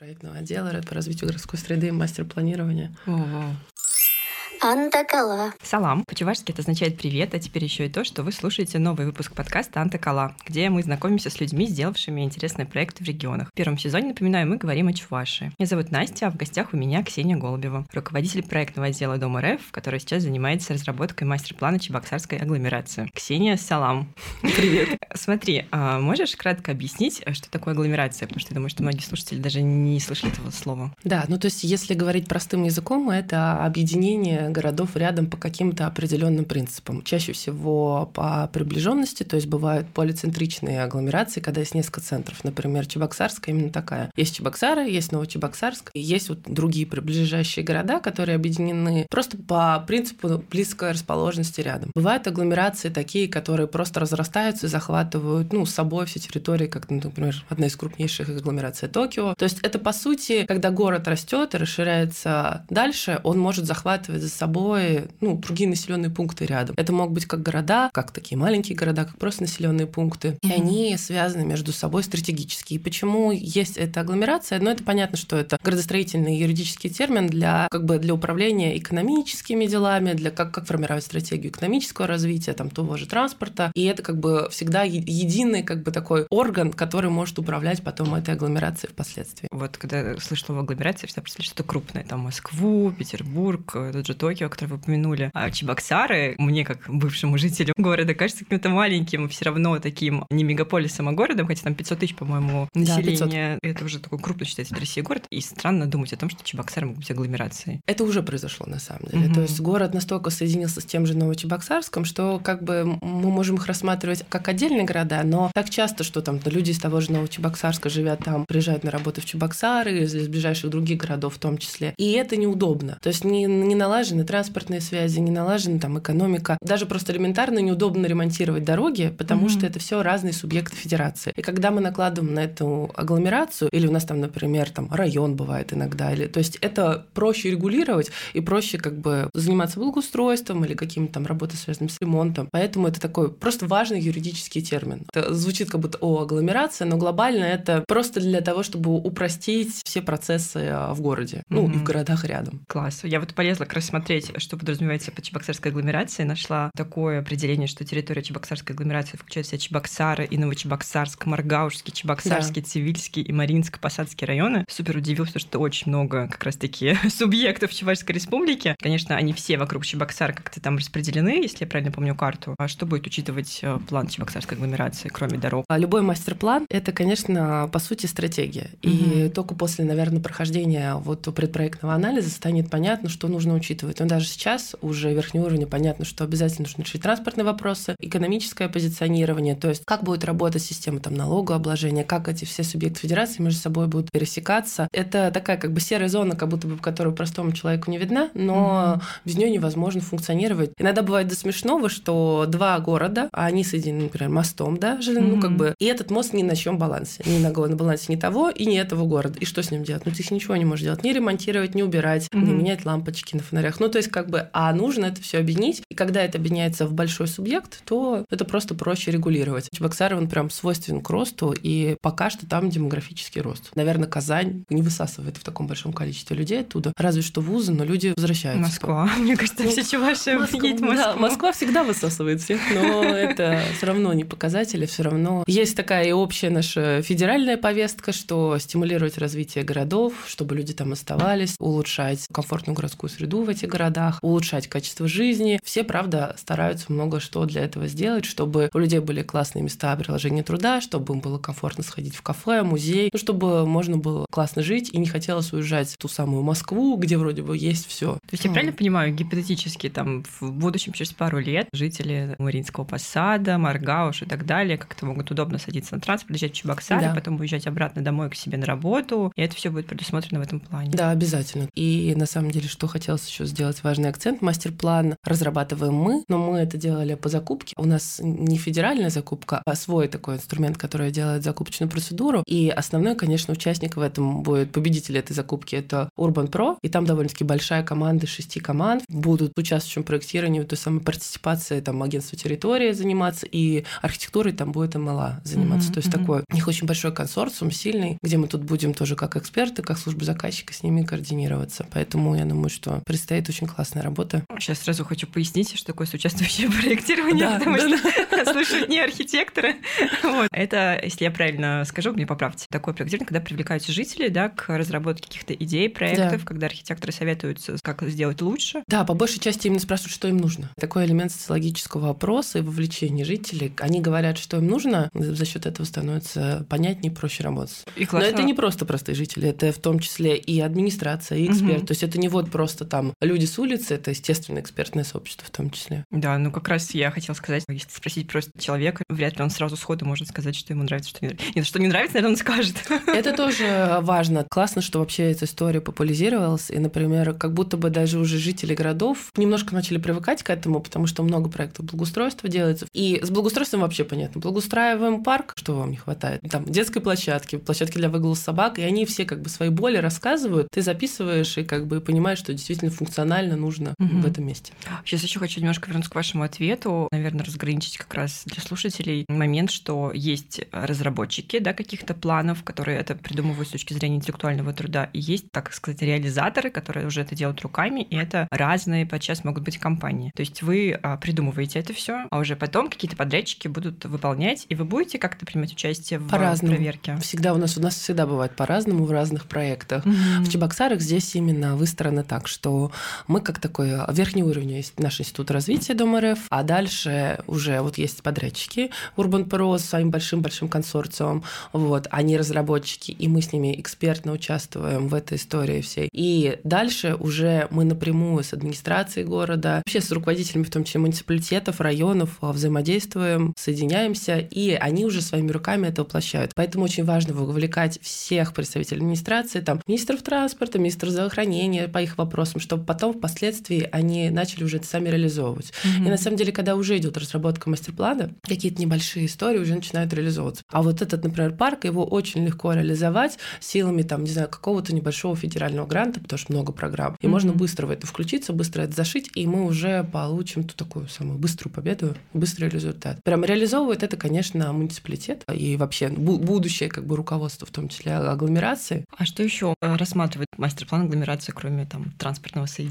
проектного отдела по развитию городской среды и мастер планирования. Ого. Антакала. Салам. По-чувашски это означает привет, а теперь еще и то, что вы слушаете новый выпуск подкаста Антакала, где мы знакомимся с людьми, сделавшими интересные проекты в регионах. В первом сезоне, напоминаю, мы говорим о Чувашии. Меня зовут Настя, а в гостях у меня Ксения Голубева, руководитель проектного отдела Дома РФ, который сейчас занимается разработкой мастер-плана Чебоксарской агломерации. Ксения, салам. Привет. Смотри, а можешь кратко объяснить, что такое агломерация? Потому что я думаю, что многие слушатели даже не слышали этого слова. Да, ну то есть если говорить простым языком, это объединение городов рядом по каким-то определенным принципам. Чаще всего по приближенности, то есть бывают полицентричные агломерации, когда есть несколько центров. Например, Чебоксарская именно такая. Есть Чебоксары, есть Новочебоксарск, и есть вот другие приближающие города, которые объединены просто по принципу близкой расположенности рядом. Бывают агломерации такие, которые просто разрастаются и захватывают ну, с собой все территории, как, например, одна из крупнейших агломераций Токио. То есть это, по сути, когда город растет и расширяется дальше, он может захватывать за собой ну, другие населенные пункты рядом. Это могут быть как города, как такие маленькие города, как просто населенные пункты. И они связаны между собой стратегически. И почему есть эта агломерация? Ну, это понятно, что это градостроительный юридический термин для, как бы, для управления экономическими делами, для как, как формировать стратегию экономического развития, там, того же транспорта. И это как бы всегда единый как бы такой орган, который может управлять потом этой агломерацией впоследствии. Вот когда слышу слово агломерация, всегда представляю что-то крупное. Там Москву, Петербург, тот же Токио, который вы упомянули. А Чебоксары, мне как бывшему жителю города, кажется каким-то маленьким, все равно таким не мегаполисом, а городом, хотя там 500 тысяч, по-моему, населения. Да, это уже такой крупный считается в России город. И странно думать о том, что Чебоксары могут быть агломерацией. Это уже произошло на самом деле. Угу. То есть город настолько соединился с тем же Новочебоксарском, что как бы мы можем их рассматривать как отдельные города, но так часто, что там люди из того же Новочебоксарска живят там, приезжают на работу в Чебоксары, из ближайших других городов в том числе. И это неудобно. То есть не, не налажены транспортные связи, не налажена там экономика. Даже просто элементарно неудобно ремонтировать дороги, потому mm-hmm. что это все разные субъекты федерации. И когда мы накладываем на эту агломерацию, или у нас там, например, там район бывает иногда, или, то есть это проще регулировать и проще как бы заниматься благоустройством или какими-то там работой, связанными с ремонтом. Поэтому это такой просто важный юридический термин. Это звучит как будто о агломерация, но глобально это просто для того, чтобы упростить все процессы а, в городе, ну mm-hmm. и в городах рядом. Класс. Я вот полезла как раз смотреть, что подразумевается по Чебоксарской агломерации, нашла такое определение, что территория Чебоксарской агломерации включает в себя Чебоксары и Новочебоксарск, Маргаушский, Чебоксарский, да. Цивильский и Маринск-Посадский районы. Супер удивился, что очень много как раз-таки субъектов Чувашской республики. Конечно, они все вокруг Чебоксара как-то там распределены, если я правильно помню карту. А что будет учитывать э, план Чебоксарской агломерации, кроме дорог? А любой мастер-план — это, конечно, по сути, стратегия. И угу. только после, наверное, прохождения вот предпроектного анализа станет понятно, что нужно учитывать. Но даже сейчас уже верхнего уровня понятно, что обязательно нужно решить транспортные вопросы, экономическое позиционирование, то есть как будет работать система там налогообложения, как эти все субъекты федерации между собой будут пересекаться. Это такая как бы серая зона, как будто бы, которая простому человеку не видна, но mm-hmm. без нее невозможно функционировать. Иногда бывает до смешного, что два города, а они соединены, например, мостом, да, mm-hmm. ну как бы, и этот мост ни на чем балансе, ни на, на балансе ни того и ни этого города. И что с ним делать? Ну ты ничего не можешь делать, не ремонтировать, не убирать, mm-hmm. не менять лампочки на фонарях. Ну то есть как бы, а нужно это все объединить. И когда это объединяется в большой субъект, то это просто проще регулировать. Чебоксары, он прям свойственен к росту, и пока что там демографический рост. Наверное, Казань не высасывает в таком большом количестве людей оттуда. Разве что вузы, но люди возвращаются. Москва. Мне кажется, все чуваши едут в Москву. Да, Москва всегда высасывает всех, но это все равно не показатели, все равно. Есть такая и общая наша федеральная повестка, что стимулировать развитие городов, чтобы люди там оставались, улучшать комфортную городскую среду в этих городах, улучшать качество жизни. Все, правда, стараются много что для этого сделать, чтобы у людей были классные места приложения труда, чтобы им было комфортно сходить в кафе, музей, ну, чтобы можно было классно жить и не хотелось уезжать в ту самую Москву, где вроде бы есть все. То есть я правильно понимаю, гипотетически там в будущем через пару лет жители Маринского посада, Маргауш и так далее как-то могут удобно садиться на транспорт, езжать в Чебоксары, да. потом уезжать обратно домой к себе на работу, и это все будет предусмотрено в этом плане. Да, обязательно. И на самом деле, что хотелось еще сделать делать важный акцент. Мастер-план разрабатываем мы, но мы это делали по закупке. У нас не федеральная закупка, а свой такой инструмент, который делает закупочную процедуру. И основной, конечно, участник в этом будет победитель этой закупки. Это Urban Pro. И там довольно-таки большая команда, шести команд. Будут участвующим в проектировании, той самой партиципации, там, агентство территории заниматься, и архитектурой там будет МЛА заниматься. Mm-hmm. То есть такой, у них очень большой консорциум, сильный, где мы тут будем тоже как эксперты, как служба заказчика с ними координироваться. Поэтому я думаю, что предстоит очень классная работа. Сейчас сразу хочу пояснить, что такое соучаствующее проектирование, да, потому да, что да. слушают не архитекторы. Вот. Это, если я правильно скажу, мне поправьте. Такое проектирование, когда привлекаются жители да, к разработке каких-то идей, проектов, да. когда архитекторы советуются, как сделать лучше. Да, по большей части именно спрашивают, что им нужно. Такой элемент социологического опроса и вовлечения жителей. Они говорят, что им нужно, за счет этого становится понятнее, проще работать. И Но это не просто простые жители, это в том числе и администрация, и эксперт. Угу. То есть это не вот просто там люди с улицы, это, естественно, экспертное сообщество в том числе. Да, ну как раз я хотела сказать, если спросить просто человека, вряд ли он сразу сходу может сказать, что ему нравится, что не нравится. Нет, что не нравится, наверное, он скажет. Это тоже важно. Классно, что вообще эта история популяризировалась. И, например, как будто бы даже уже жители городов немножко начали привыкать к этому, потому что много проектов благоустройства делается. И с благоустройством вообще понятно. Благоустраиваем парк, что вам не хватает? Там детской площадки, площадки для выгула собак, и они все как бы свои боли рассказывают. Ты записываешь и как бы понимаешь, что действительно функционально нужно угу. в этом месте. Сейчас еще хочу немножко вернуться к вашему ответу. Наверное, разграничить как раз для слушателей момент, что есть разработчики да, каких-то планов, которые это придумывают с точки зрения интеллектуального труда, и есть, так сказать, реализаторы, которые уже это делают руками, и это разные подчас могут быть компании. То есть вы а, придумываете это все, а уже потом какие-то подрядчики будут выполнять, и вы будете как-то принимать участие в по-разному. проверке? Всегда у нас у нас всегда бывает по-разному в разных проектах. Mm-hmm. В Чебоксарах здесь именно выстроено так, что мы как такой верхний уровень есть наш институт развития Дом РФ, а дальше уже вот есть подрядчики Urban Pro с своим большим-большим консорциумом, вот, они разработчики, и мы с ними экспертно участвуем в этой истории всей. И дальше уже мы напрямую с администрацией города, вообще с руководителями, в том числе муниципалитетов, районов, а, взаимодействуем, соединяемся, и они уже своими руками это воплощают. Поэтому очень важно вовлекать всех представителей администрации, там, министров транспорта, министров здравоохранения по их вопросам, чтобы потом впоследствии они начали уже это сами реализовывать. Mm-hmm. И на самом деле, когда уже идет разработка мастер-плана, какие-то небольшие истории уже начинают реализовываться. А вот этот, например, парк, его очень легко реализовать силами, там, не знаю, какого-то небольшого федерального гранта, потому что много программ. И mm-hmm. можно быстро в это включиться, быстро это зашить, и мы уже получим ту такую самую быструю победу, быстрый результат. Прям реализовывает это, конечно, муниципалитет и вообще будущее как бы руководство, в том числе агломерации. А что еще э, рассматривает мастер-план агломерации, кроме там транспортного соединения?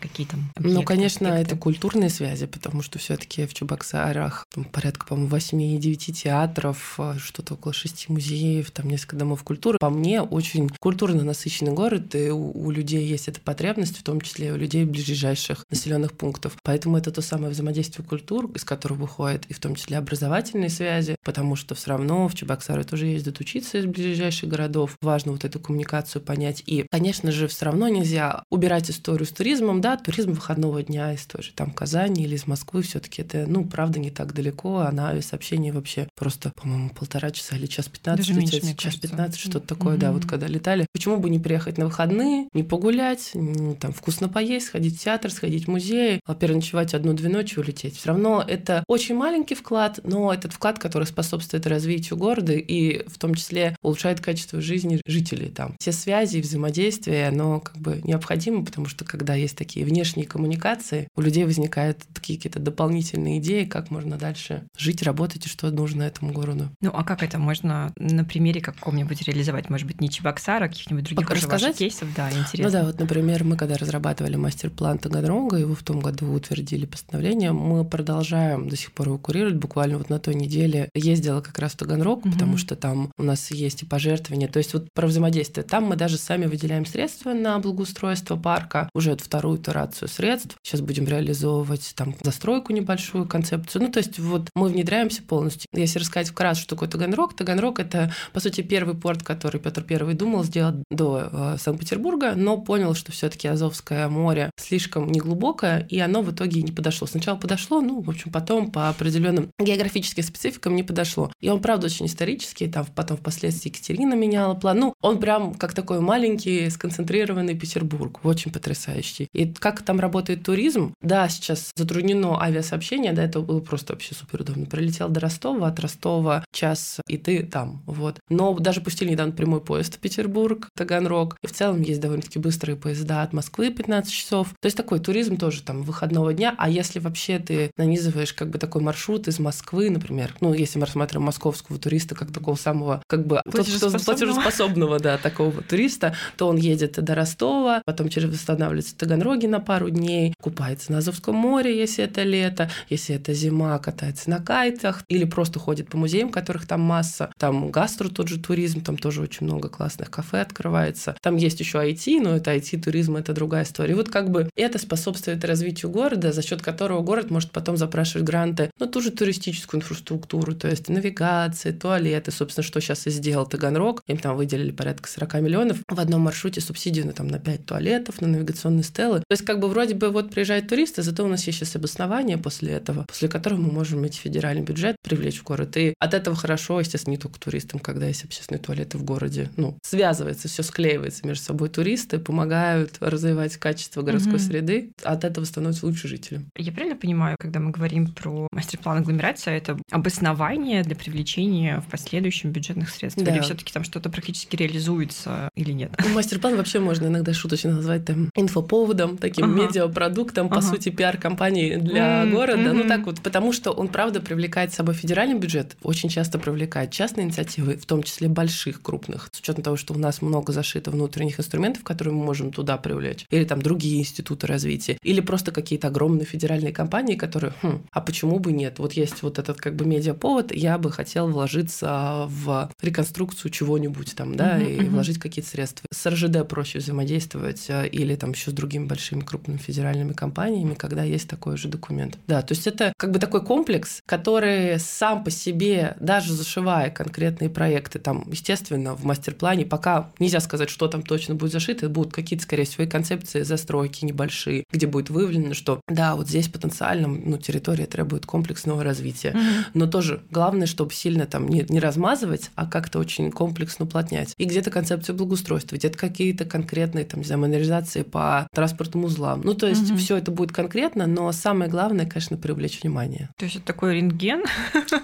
Какие там объекты, Ну, конечно, объекты? это культурные связи, потому что все таки в Чебоксарах там, порядка, по-моему, 8-9 театров, э, что-то около 6 музеев, там несколько домов культуры. По мне, очень культурно насыщенный город, и у, у людей есть эта потребность, в том числе у людей ближайших населенных пунктов. Поэтому это то самое взаимодействие культур, из которого выходит и в том числе образовательные связи, потому что все равно в Чебоксары тоже ездят учиться из ближайших городов. Важно вот эту коммуникацию понять. И, конечно же, все равно нельзя убирать историю с туризмом, да, туризм выходного дня из той же там Казани или из Москвы все таки это, ну, правда, не так далеко, а на авиасообщении вообще просто, по-моему, полтора часа или час 15, Даже меньше, час кажется. 15, что-то такое, mm-hmm. да, вот когда летали. Почему бы не приехать на выходные, не погулять, не, там вкусно поесть, сходить в театр, сходить в музей, а переночевать одну-две ночи улететь. Все равно это очень маленький вклад, но этот вклад, который способствует развитию города и в том числе улучшает качество жизни жителей там. Все связи и взаимодействие, оно как бы необходимо, потому что когда есть такие внешние коммуникации, у людей возникают такие какие-то дополнительные идеи, как можно дальше жить, работать и что нужно этому городу. Ну а как это можно на примере каком-нибудь реализовать? Может быть, не Чебоксара, а каких-нибудь других рассказать? кейсов? Да, интересно. Ну да, вот, например, мы когда разрабатывали мастер-план Таганрога, его в том году утвердили постановление, мы продолжаем до сих пор его курировать. Буквально вот на той неделе ездила как раз в Таганрог, угу. потому что там у нас есть и пожертвования. То есть вот про взаимодействие. Там мы даже сами выделяем средства на благоустройство парка, уже вот вторую итерацию средств. Сейчас будем реализовывать там застройку небольшую, концепцию. Ну, то есть вот мы внедряемся полностью. Если рассказать вкратце, что такое Таганрог, Таганрог — это, по сути, первый порт, который Петр Первый думал сделать до э, Санкт-Петербурга, но понял, что все таки Азовское море слишком неглубокое, и оно в итоге не подошло. Сначала подошло, ну, в общем, потом по определенным географическим спецификам не подошло. И он, правда, очень исторический, там потом впоследствии Екатерина меняла план. Ну, он прям как такой маленький, сконцентрированный Петербург, очень потрясающий. Почти. И как там работает туризм? Да, сейчас затруднено авиасообщение, да, это было просто вообще супер удобно. Прилетел до Ростова, от Ростова час, и ты там, вот. Но даже пустили недавно прямой поезд в Петербург, Таганрог, и в целом есть довольно-таки быстрые поезда от Москвы 15 часов. То есть такой туризм тоже там выходного дня, а если вообще ты нанизываешь как бы такой маршрут из Москвы, например, ну, если мы рассматриваем московского туриста как такого самого, как бы тот, кто платежеспособного, да, такого туриста, то он едет до Ростова, потом через восстанавливается Таганроге на пару дней, купается на Азовском море, если это лето, если это зима, катается на кайтах или просто ходит по музеям, которых там масса. Там гастро тот же туризм, там тоже очень много классных кафе открывается. Там есть еще IT, но это IT-туризм, это другая история. И вот как бы это способствует развитию города, за счет которого город может потом запрашивать гранты на ту же туристическую инфраструктуру, то есть навигации, туалеты, собственно, что сейчас и сделал Таганрог. Им там выделили порядка 40 миллионов. В одном маршруте субсидию на, там, на 5 туалетов, на навигационные стелы. То есть как бы вроде бы вот приезжают туристы, зато у нас есть сейчас обоснование после этого, после которого мы можем эти федеральный бюджет привлечь в город. И от этого хорошо, естественно, не только туристам, когда есть общественные туалеты в городе. Ну, связывается, все склеивается между собой. Туристы помогают развивать качество городской угу. среды, от этого становится лучше жителям. Я правильно понимаю, когда мы говорим про мастер-план агломерации, это обоснование для привлечения в последующем бюджетных средств? Да. Или все таки там что-то практически реализуется или нет? Ну, мастер-план вообще можно иногда шуточно назвать там инфоповодом, таким ага. медиапродуктом, ага. по сути, пиар-компании для mm-hmm. города. Mm-hmm. Ну так вот, потому что он, правда, привлекает с собой федеральный бюджет, очень часто привлекает частные инициативы, в том числе больших, крупных, с учетом того, что у нас много зашито внутренних инструментов, которые мы можем туда привлечь, или там другие институты развития, или просто какие-то огромные федеральные компании, которые, хм, а почему бы нет? Вот есть вот этот как бы медиаповод, я бы хотел вложиться в реконструкцию чего-нибудь там, да, uh-huh, и вложить какие-то средства. С РЖД проще взаимодействовать э, или там еще с другими большими крупными федеральными компаниями, когда есть такой же документ. Да, то есть это как бы такой комплекс, который сам по себе, даже зашивая конкретные проекты, там, естественно, в мастер-плане пока нельзя сказать, что там точно будет зашито, будут какие-то, скорее всего, и концепции застройки небольшие, где будет выявлено, что да, вот здесь потенциально ну, территория требует комплексного развития. Mm-hmm. Но тоже главное, чтобы сильно там не, не размазывать, а как-то очень комплексно уплотнять. И где-то концепцию благоустройства, где-то какие-то конкретные там, не знаю, манеризации по транспортным узлам. Ну, то есть mm-hmm. все это будет конкретно, но самое главное, конечно, привлечь внимание. То есть это такой рентген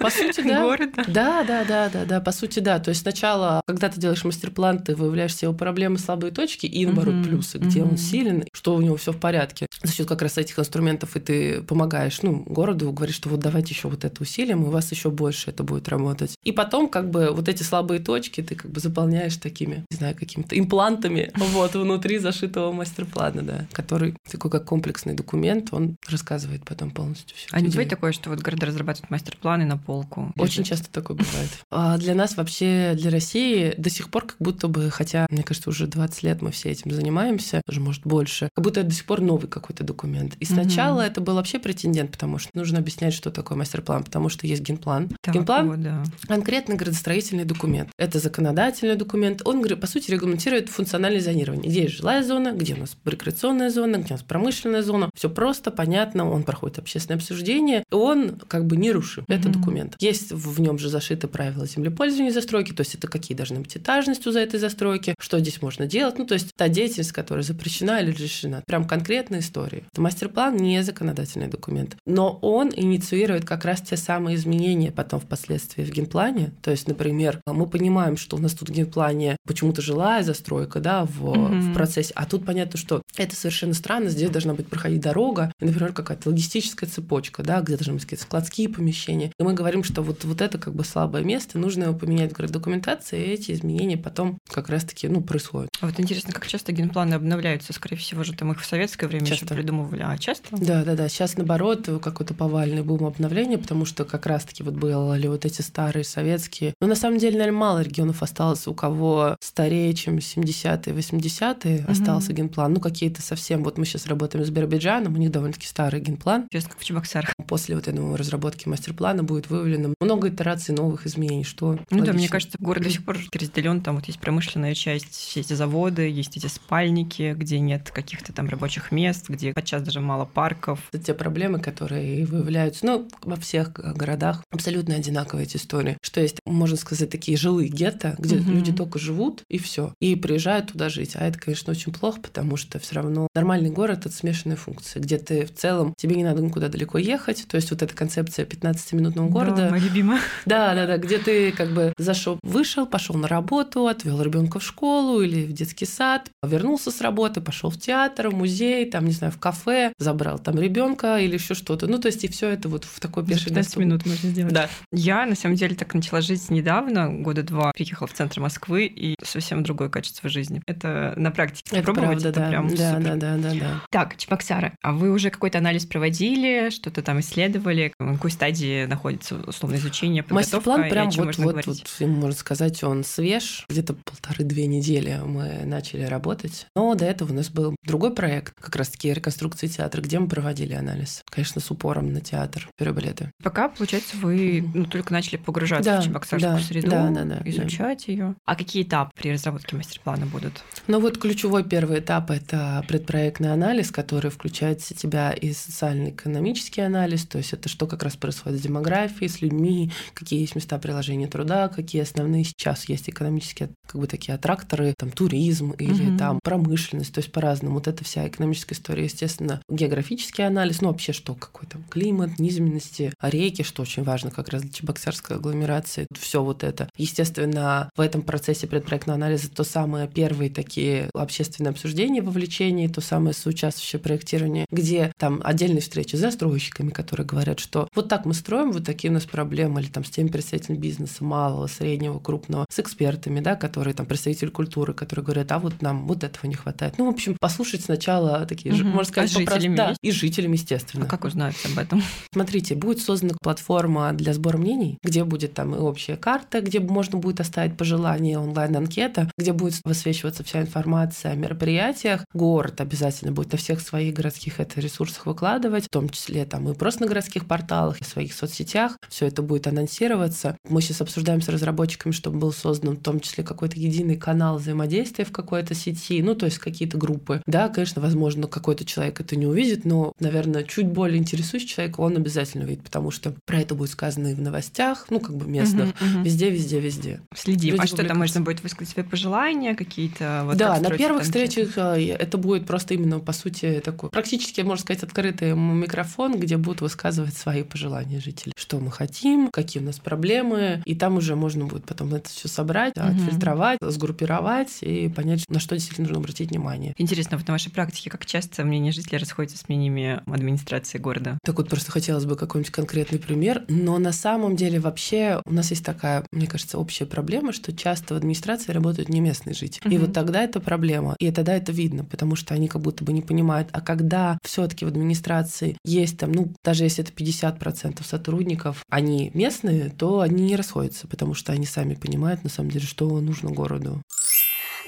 по сути, да. города? Да, да, да, да, да, по сути, да. То есть сначала, когда ты делаешь мастер-план, ты выявляешь все его проблемы, слабые точки и, наоборот, mm-hmm. плюсы, где mm-hmm. он силен, что у него все в порядке. За счет как раз этих инструментов и ты помогаешь, ну, городу, говоришь, что вот давайте еще вот это усилим, и у вас еще больше это будет работать. И потом, как бы, вот эти слабые точки ты как бы заполняешь такими, не знаю, какими-то имплантами вот внутри зашитого мастер-плана, да, который такой как комплексный документ, он рассказывает потом полностью все. А не бывает такое, что вот города разрабатывают мастер-планы на полку? Очень часто такое бывает. А для нас вообще, для России до сих пор как будто бы, хотя, мне кажется, уже 20 лет мы все этим занимаемся, уже, может, больше, как будто это до сих пор новый какой-то документ. И сначала угу. это был вообще претендент, потому что нужно объяснять, что такое мастер-план, потому что есть генплан. Так, генплан вот, да. конкретно градостроительный документ. Это законодательный документ. Он, по сути, регламентирует функциональное зонирование. Где есть жилая зона, где у нас рекреационная зона, где у нас промышленная зона. Все просто, понятно, он проходит общественное обсуждение, и он как бы не рушим. Это документ. Есть в нем же зашиты правила землепользования застройки, то есть это какие должны быть этажность у за этой застройки, что здесь можно делать. Ну, то есть та деятельность, которая запрещена или разрешена. Прям конкретная история. Мастер-план не законодательный документ, но он инициирует как раз те самые изменения потом впоследствии в генплане. То есть, например, мы понимаем, что у нас тут в генплане почему-то жилая застройка, да, в, угу. в процессе, а тут понятно, что это совершенно странно, здесь должна быть проходить дорога, например, какая-то логистическая цепочка, да, где должны быть какие-то складские помещения. И мы говорим, что вот, вот это как бы слабое место, нужно его поменять в документации, и эти изменения потом как раз-таки, ну, происходят. А вот интересно, как часто генпланы обновляются? Скорее всего же там их в советское время часто. еще придумывали, а часто? Да, да, да. Сейчас наоборот какой-то повальный бум обновления, потому что как раз-таки вот были вот эти старые советские. Но на самом деле, наверное, мало регионов осталось, у кого старее, чем 70-е, 80-е угу. остался генплан. Ну, какие-то совсем. Вот мы сейчас работаем с Биробиджаном, у них довольно-таки старый генплан. Интересно, как в Чебоксарах. После вот этого разработки мастер-плана будет выявлено много итераций новых изменений, что Ну логично. да, мне кажется, город до сих пор разделен, там вот есть промышленная часть, все эти заводы, есть эти спальники, где нет каких-то там рабочих мест, где подчас даже мало парков. Это те проблемы, которые выявляются, ну, во всех городах абсолютно одинаковые эти истории, что есть, можно сказать, такие жилые гетто, где угу. люди только живут и все, и приезжают туда жить. А это, конечно, очень плохо, потому что все все равно нормальный город — это смешанная функция, где ты в целом, тебе не надо никуда далеко ехать, то есть вот эта концепция 15-минутного города. Да, моя любимая. Да, да, да, где ты как бы зашел, вышел, пошел на работу, отвел ребенка в школу или в детский сад, вернулся с работы, пошел в театр, в музей, там, не знаю, в кафе, забрал там ребенка или еще что-то. Ну, то есть и все это вот в такой пешей 15 минут можно сделать. Да. Я, на самом деле, так начала жить недавно, года два, приехала в центр Москвы, и совсем другое качество жизни. Это на практике это пробовать, правда, это да. прям да, супер. да, да, да, да. Так, Чебоксары, а вы уже какой-то анализ проводили, что-то там исследовали? В какой стадии находится условно изучение? Мастер-план прям вот, вот, вот, можно сказать, он свеж. Где-то полторы-две недели мы начали работать. Но до этого у нас был другой проект, как раз-таки реконструкции театра, где мы проводили анализ. Конечно, с упором на театр, перебалеты. Пока, получается, вы ну, только начали погружаться да, в чебоксарскую да, среду, да, да, да, изучать да. ее. А какие этапы при разработке мастер-плана будут? Ну вот ключевой первый этап – это предпроектный анализ, который включает в себя и социально-экономический анализ, то есть это что как раз происходит с демографией, с людьми, какие есть места приложения труда, какие основные сейчас есть экономические как бы такие аттракторы, там туризм или угу. там промышленность, то есть по-разному. Вот эта вся экономическая история, естественно, географический анализ, ну вообще что, какой там климат, низменности, реки, что очень важно как раз для Чебоксарской агломерации, все вот это. Естественно, в этом процессе предпроектного анализа то самое первые такие общественные обсуждения, вовлечение, то самое соучаствующее проектирование, где там отдельные встречи с застройщиками, которые говорят, что вот так мы строим, вот такие у нас проблемы, или там с теми представителями бизнеса, малого, среднего, крупного, с экспертами, да, которые там представители культуры, которые говорят, а вот нам вот этого не хватает. Ну, в общем, послушать сначала такие, угу. можно сказать, а жителями да, и жителям, естественно. А как узнать об этом? Смотрите, будет создана платформа для сбора мнений, где будет там и общая карта, где можно будет оставить пожелания, онлайн-анкета, где будет высвечиваться вся информация о мероприятиях. Город обязательно будет на всех своих городских это ресурсах выкладывать, в том числе там и просто на городских порталах, и в своих соцсетях. Все это будет анонсироваться. Мы сейчас обсуждаем с разработчиками, чтобы был создан в том числе какой-то единый канал взаимодействия в какой-то сети, ну, то есть какие-то группы. Да, конечно, возможно, какой-то человек это не увидит, но, наверное, чуть более интересующий человек, он обязательно увидит, потому что про это будет сказано и в новостях, ну, как бы местных, угу, угу. везде, везде, везде. Следим. Люди а что там можно будет высказать свои пожелания какие-то? Вот да, на первых встречах э, это будет просто именно, по сути, такой практически, можно сказать, открытый микрофон, где будут высказывать свои пожелания жителей. Что мы хотим, какие у нас проблемы, и там уже можно будет потом это все собрать, угу. отфильтровать, сгруппировать и понять, на что действительно нужно обратить внимание. Интересно, вот на вашей практике, как часто мнения жителей расходятся с мнениями администрации города? Так вот, просто хотелось бы какой-нибудь конкретный пример, но на самом деле вообще у нас есть такая, мне кажется, общая проблема, что часто в администрации работают не местные жители. Угу. И вот тогда это проблема, и тогда это видно, потому что они как будто бы не понимают, а когда все таки в администрации есть там, ну, даже если это 50% сотрудников, они местные, то они не расходятся, потому что они сами понимают, на самом деле, что нужно городу.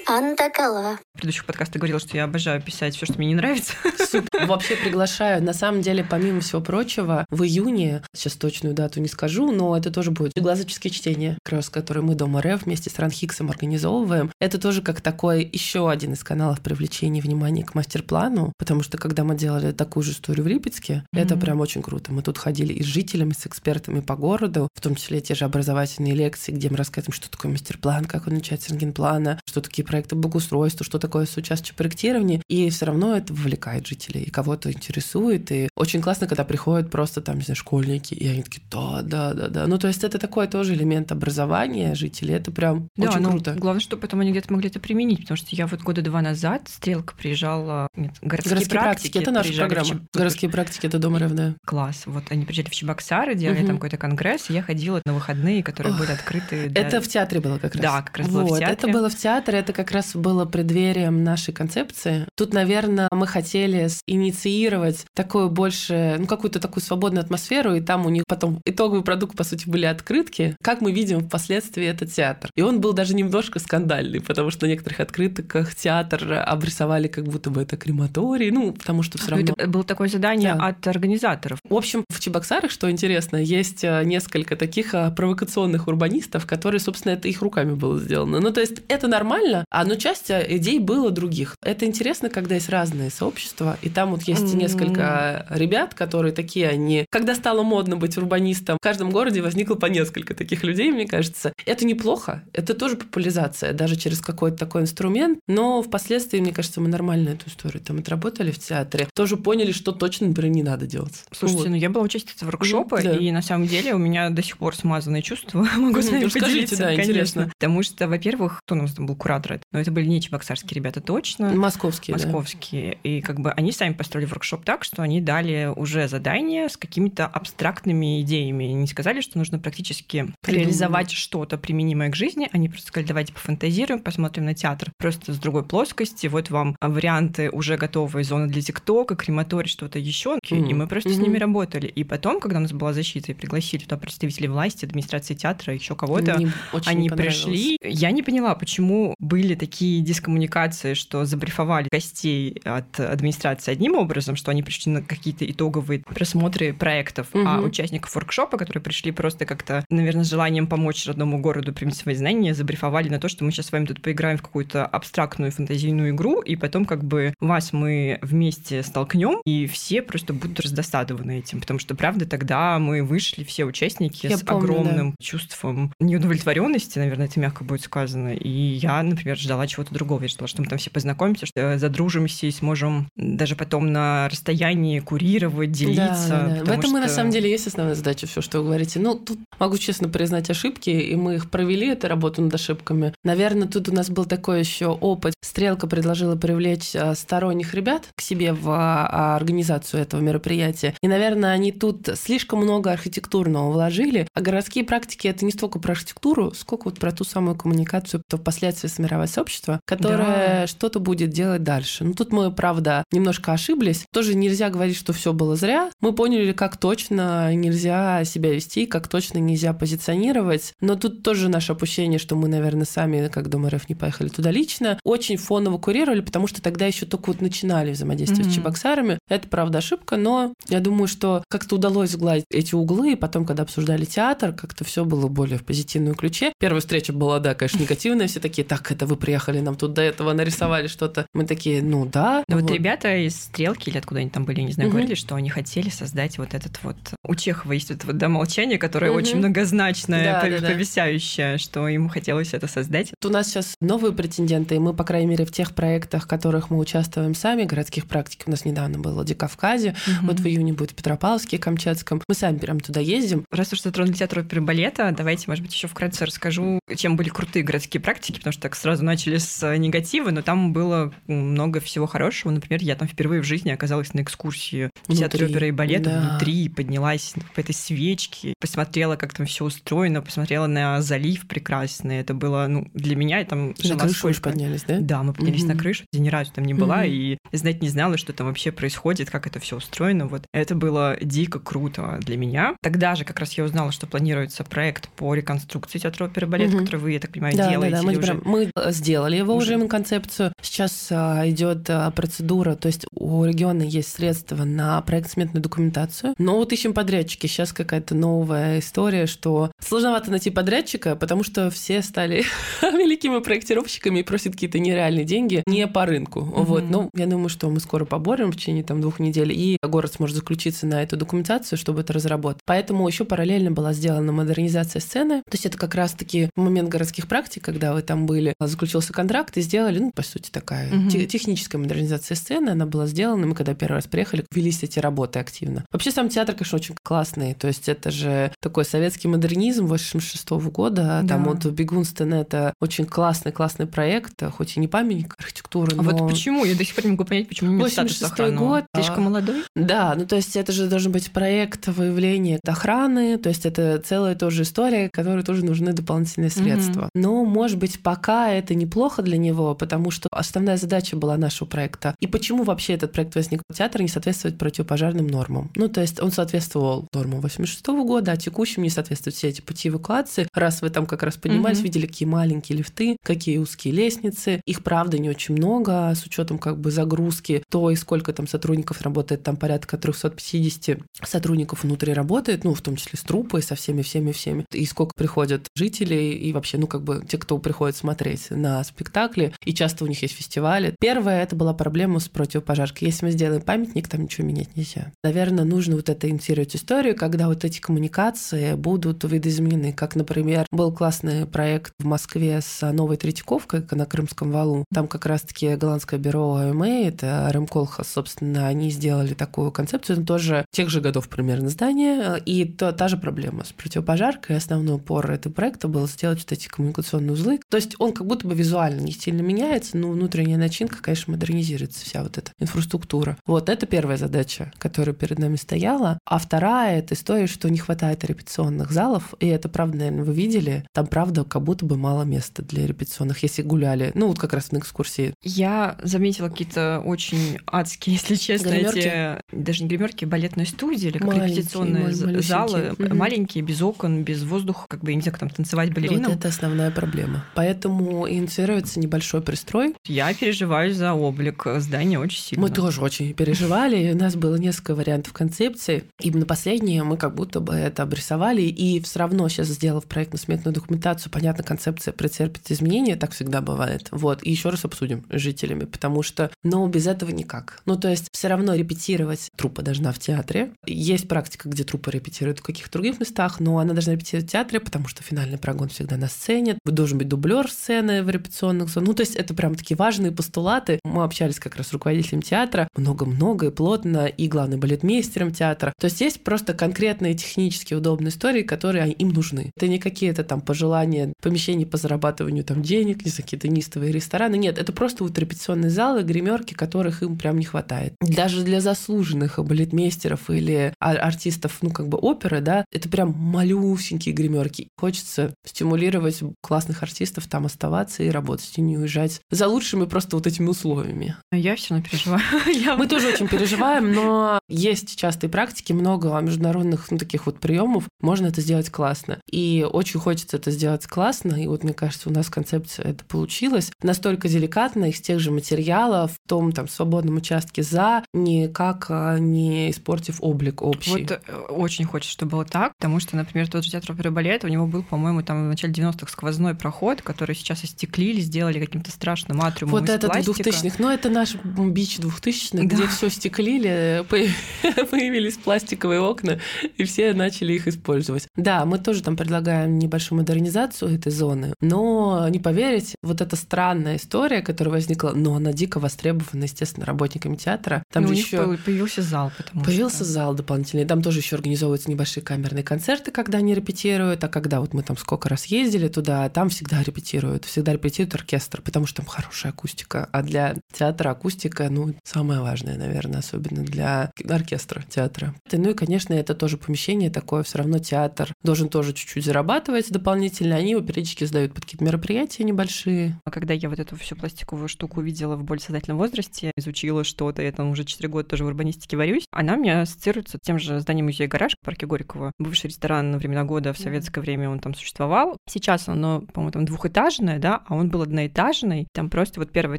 Антакала. В предыдущих подкастах говорила, что я обожаю писать все, что мне не нравится. Супер. Вообще приглашаю. На самом деле, помимо всего прочего, в июне, сейчас точную дату не скажу, но это тоже будет глазоческие чтения, как раз которые мы Дома РФ вместе с Ранхиксом организовываем. Это тоже как такой еще один из каналов привлечения внимания к мастер-плану, потому что когда мы делали такую же историю в Липецке, mm-hmm. это прям очень круто. Мы тут ходили и с жителями, с экспертами по городу, в том числе те же образовательные лекции, где мы рассказываем, что такое мастер-план, как он начать с рентгенплана, что такие проекты благоустройства, что такое соучастие проектирования, и все равно это вовлекает жителей, и кого-то интересует, и очень классно, когда приходят просто там, не знаю, школьники, и они такие, да, да, да, да. Ну, то есть это такой тоже элемент образования жителей, это прям да, очень ну, круто. Главное, чтобы потом они где-то могли это применить, потому что я вот года два назад Стрелка приезжала, нет, городские, городские практики, практики, это наша программа. Чеб... Городские практики, это Дом РФД. Класс. Вот они приезжали в Чебоксары, делали угу. там какой-то конгресс, и я ходила на выходные, которые Ох, были открыты. Для... Это в театре было как раз. Да, как раз вот, было в театре. Это было в театре, это как раз было преддверием нашей концепции. Тут, наверное, мы хотели инициировать такую больше, ну, какую-то такую свободную атмосферу, и там у них потом итоговый продукт, по сути, были открытки. Как мы видим впоследствии этот театр. И он был даже немножко скандальный, потому что на некоторых открытках театр обрисовали как будто бы это крематорий, ну, потому что все равно... Это было такое задание да. от организаторов. В общем, в Чебоксарах, что интересно, есть э, несколько таких э, провокационных урбанистов, которые, собственно, это их руками было сделано. Ну, то есть это нормально, А но часть э, идей было других. Это интересно, когда есть разные сообщества, и там вот есть mm-hmm. несколько ребят, которые такие, они... Когда стало модно быть урбанистом, в каждом городе возникло по несколько таких людей, мне кажется. Это неплохо, это тоже популяризация, даже через какой-то такой инструмент, но впоследствии, мне кажется, мы нормально эту историю там отработали в театре, тоже поняли, что точно, например, не надо делать. Слушайте, вот. ну я была участницей воркшопа, да. и на самом деле у меня до сих пор смазанные чувства. Могу с вами поделиться, да, конечно. интересно. Потому что, во-первых, кто у нас там был куратор? Но это были не чебоксарские ребята точно. Московские, Московские. Да. И как бы они сами построили воркшоп так, что они дали уже задание с какими-то абстрактными идеями. Не сказали, что нужно практически Придумали. реализовать что-то применимое к жизни. Они просто сказали, давайте пофантазируем, посмотрим на театр просто с другой плоскости. Вот вам варианты уже готовые, зоны для ТикТока, крематорий, что-то еще. Mm-hmm. И мы просто mm-hmm. с ними работали. И потом, когда у нас была защита, и пригласили туда представителей власти, администрации театра, еще кого-то, они пришли. Я не поняла, почему были такие дискоммуникации, что забрифовали гостей от администрации одним образом, что они пришли на какие-то итоговые просмотры проектов, угу. а участников воркшопа, которые пришли просто как-то, наверное, с желанием помочь родному городу примить свои знания, забрифовали на то, что мы сейчас с вами тут поиграем в какую-то абстрактную фантазийную игру, и потом как бы вас мы вместе столкнем, и все просто будут раздосадованы этим, потому что, правда, тогда мы вышли все участники Я с помню, огромным да. чувством неудовлетворенности, наверное, это мягко будет сказано, и я, например, ждала чего-то другого, я ждала, что мы там все познакомимся, что задружимся и сможем даже потом на расстоянии курировать, делиться. Да, да, да. В этом что... мы на самом деле есть основная задача, все, что вы говорите. Ну, тут могу честно признать ошибки, и мы их провели, эту работу над ошибками. Наверное, тут у нас был такой еще опыт. Стрелка предложила привлечь а, сторонних ребят к себе в а, организацию этого мероприятия. И, наверное, они тут слишком много архитектурного вложили, а городские практики это не столько про архитектуру, сколько вот про ту самую коммуникацию, то впоследствии сформировать сообщество, которое да. что-то будет делать дальше. Ну, тут мы, правда, немножко ошиблись. Тоже нельзя говорить, что все было зря. Мы поняли, как точно нельзя себя вести, как точно нельзя позиционировать. Но тут тоже наше опущение, что мы, наверное, сами, как Дом РФ, не поехали туда лично, очень фоново курировали, потому что тогда еще только вот начинали взаимодействие mm-hmm. с Чебоксарами. Это, правда, ошибка, но я думаю, что как-то удалось сгладить эти углы, и потом, когда обсуждали театр, как-то все было более в позитивном ключе. Первая встреча была, да, конечно, негативная, все такие, так, это вы приехали нам тут до этого нарисовали что-то. Мы такие, ну да. Да вот, вот ребята из Стрелки или откуда они там были, не знаю, угу. говорили, что они хотели создать вот этот вот... У Чехова есть вот, вот да, молчание, которое угу. очень многозначное, да, да, повисяющее, да. что ему хотелось это создать. У нас сейчас новые претенденты, и мы, по крайней мере, в тех проектах, в которых мы участвуем сами, городских практик, у нас недавно было в Владикавказе, угу. вот в июне будет в Петропавловске, Камчатском. Мы сами прям туда ездим. Раз уж затронули театр оперы балета, давайте, может быть, еще вкратце расскажу, чем были крутые городские практики, потому что так сразу начали с негатива, но там было много всего хорошего. Например, я там впервые в жизни оказалась на экскурсии в театре оперы и балета да. внутри, поднялась по этой свечке, посмотрела, как там все устроено, посмотрела на залив прекрасный. Это было, ну, для меня там На крышу сколько... поднялись, да? Да, мы поднялись угу. на крышу, я ни разу там не была, угу. и знать не знала, что там вообще происходит, как это все устроено. Вот это было дико круто для меня. Тогда же как раз я узнала, что планируется проект по реконструкции театра оперы и балета, угу. который вы, я так понимаю, да, делаете. Да, да, мы, уже... мы сделали его уже, уже концепцию. Сейчас а, идет а, процедура, то есть у региона есть средства на проект-сметную документацию, но вот ищем подрядчики. Сейчас какая-то новая история, что сложновато найти подрядчика, потому что все стали великими проектировщиками и просят какие-то нереальные деньги не по рынку. Mm-hmm. Вот, ну, я думаю, что мы скоро поборем в течение там двух недель, и город сможет заключиться на эту документацию, чтобы это разработать. Поэтому еще параллельно была сделана модернизация сцены. То есть это как раз-таки момент городских практик, когда вы там были, заключился контракт и сделали, ну, по сути, такая угу. техническая модернизация сцены, она была сделана. Мы когда первый раз приехали, велись эти работы активно. Вообще сам театр, конечно, очень классный. То есть это же такой советский модернизм 86 -го года. Да. Там вот Бегунстен это очень классный, классный проект, хоть и не памятник архитектуры, а но... вот почему? Я до сих пор не могу понять, почему не статус охраны. год. Слишком молодой? Да, ну то есть это же должен быть проект выявления охраны, то есть это целая тоже история, которой тоже нужны дополнительные средства. Угу. Но, может быть, пока это неплохо для него, потому что основная задача была нашего проекта. И почему вообще этот проект возник? Театр не соответствует противопожарным нормам. Ну, то есть он соответствовал нормам 86 года, а текущим не соответствуют все эти пути эвакуации. Раз вы там как раз поднимались, угу. видели, какие маленькие лифты, какие узкие лестницы. Их, правда, не очень много, с учетом как бы загрузки, то и сколько там сотрудников работает, там порядка 350 сотрудников внутри работает, ну, в том числе с трупой, со всеми, всеми, всеми. И сколько приходят жителей и вообще, ну, как бы те, кто приходит смотреть на спектакли, и часто у них есть фестивали. Первое, это была проблема с противопожаркой. Если мы сделаем памятник, там ничего менять нельзя. Наверное, нужно вот это инициировать историю, когда вот эти коммуникации будут видоизменены. Как, например, был классный проект в Москве с новой Третьяковкой на Крымском валу. Там как раз-таки голландское бюро АМА, это Ремколхас, собственно, они сделали такую концепцию, тоже тех же годов примерно здание, и то, та же проблема с противопожаркой. Основной упор этого проекта был сделать вот эти коммуникационные узлы. То есть он как будто бы визуально не сильно меняется, но внутренняя начинка, конечно, модернизируется, вся вот эта инфраструктура. Вот это первая задача, которая перед нами стояла. А вторая — это история, что не хватает репетиционных залов, и это, правда, наверное, вы видели, там, правда, как будто бы мало места для репетиционных, если гуляли, ну, вот как раз на экскурсии. Я заметила какие-то очень адские, если честно, гримерки? эти, даже не гримерки, балетные студии или как маленькие, репетиционные залы, угу. маленькие, без окон, без воздуха, как бы, не знаю, как там танцевать балеринам. Вот это основная проблема. Поэтому инициируется небольшой пристрой. Я переживаю за облик здания очень сильно. Мы тоже очень переживали. У нас было несколько вариантов концепции. И на последнее мы как будто бы это обрисовали. И все равно сейчас, сделав проектно-сметную документацию, понятно, концепция претерпит изменения, так всегда бывает. Вот. И еще раз обсудим с жителями, потому что, ну, без этого никак. Ну, то есть все равно репетировать труппа должна в театре. Есть практика, где труппа репетирует в каких-то других местах, но она должна репетировать в театре, потому что финальный прогон всегда на сцене. Должен быть дублер сцены в репетиционных зонах. Ну, то есть это прям такие важные постулаты. Мы общались как раз с руководителем театра много-много и плотно, и главным балетмейстером театра. То есть есть просто конкретные технически удобные истории, которые им нужны. Это не какие-то там пожелания помещений по зарабатыванию там денег, не какие-то нистовые рестораны. Нет, это просто вот репетиционные залы, гримерки, которых им прям не хватает. Даже для заслуженных балетмейстеров или артистов, ну, как бы оперы, да, это прям малюсенькие гримерки. Хочется стимулировать классных артистов там оставаться и работать, и не уезжать за лучшими просто вот этими условиями. Я все равно переживаю. Мы тоже очень переживаем, но есть частые практики, много международных ну, таких вот приемов. Можно это сделать классно. И очень хочется это сделать классно. И вот, мне кажется, у нас концепция это получилась. Настолько деликатно, из тех же материалов, в том там свободном участке за, никак а, не испортив облик общий. Вот э, очень хочется, чтобы было так, потому что, например, тот же театр оперы балет, у него был, по-моему, там в начале 90-х сквозной проход, который сейчас остеклили, сделали каким-то страшным атриумом Вот этот пластика. 2000-х. Но это наш бич 2000-х, да. где все стеклили, появились пластиковые окна, и все начали их использовать. Да, мы тоже там предлагаем небольшую модернизацию этой зоны, но не поверить, вот эта странная история, которая возникла, но она дико востребована, естественно, работниками театра. Там ну, же еще появился зал, потому появился что... зал дополнительный. Там тоже еще организовываются небольшие камерные концерты, когда они репетируют, а когда вот мы там сколько раз ездили туда, там всегда репетируют, всегда репетирует оркестр, потому что там хорошая акустика, а для театра акустика, ну, самое важное, наверное, особенно для оркестра театра. Ну и, конечно, это тоже помещение такое, все равно театр должен тоже чуть-чуть зарабатывать дополнительно, они его периодически сдают под какие-то мероприятия небольшие. А когда я вот эту всю пластиковую штуку увидела в более сознательном возрасте, изучила что-то, я там уже 4 года тоже в урбанистике варюсь, она мне ассоциируется тем же зданием музея «Гараж» в парке Горького. Бывший ресторан на времена года в советское время он там существовал. Сейчас оно, по-моему, там двухэтажное, да, а он был одноэтажный. Там просто вот первый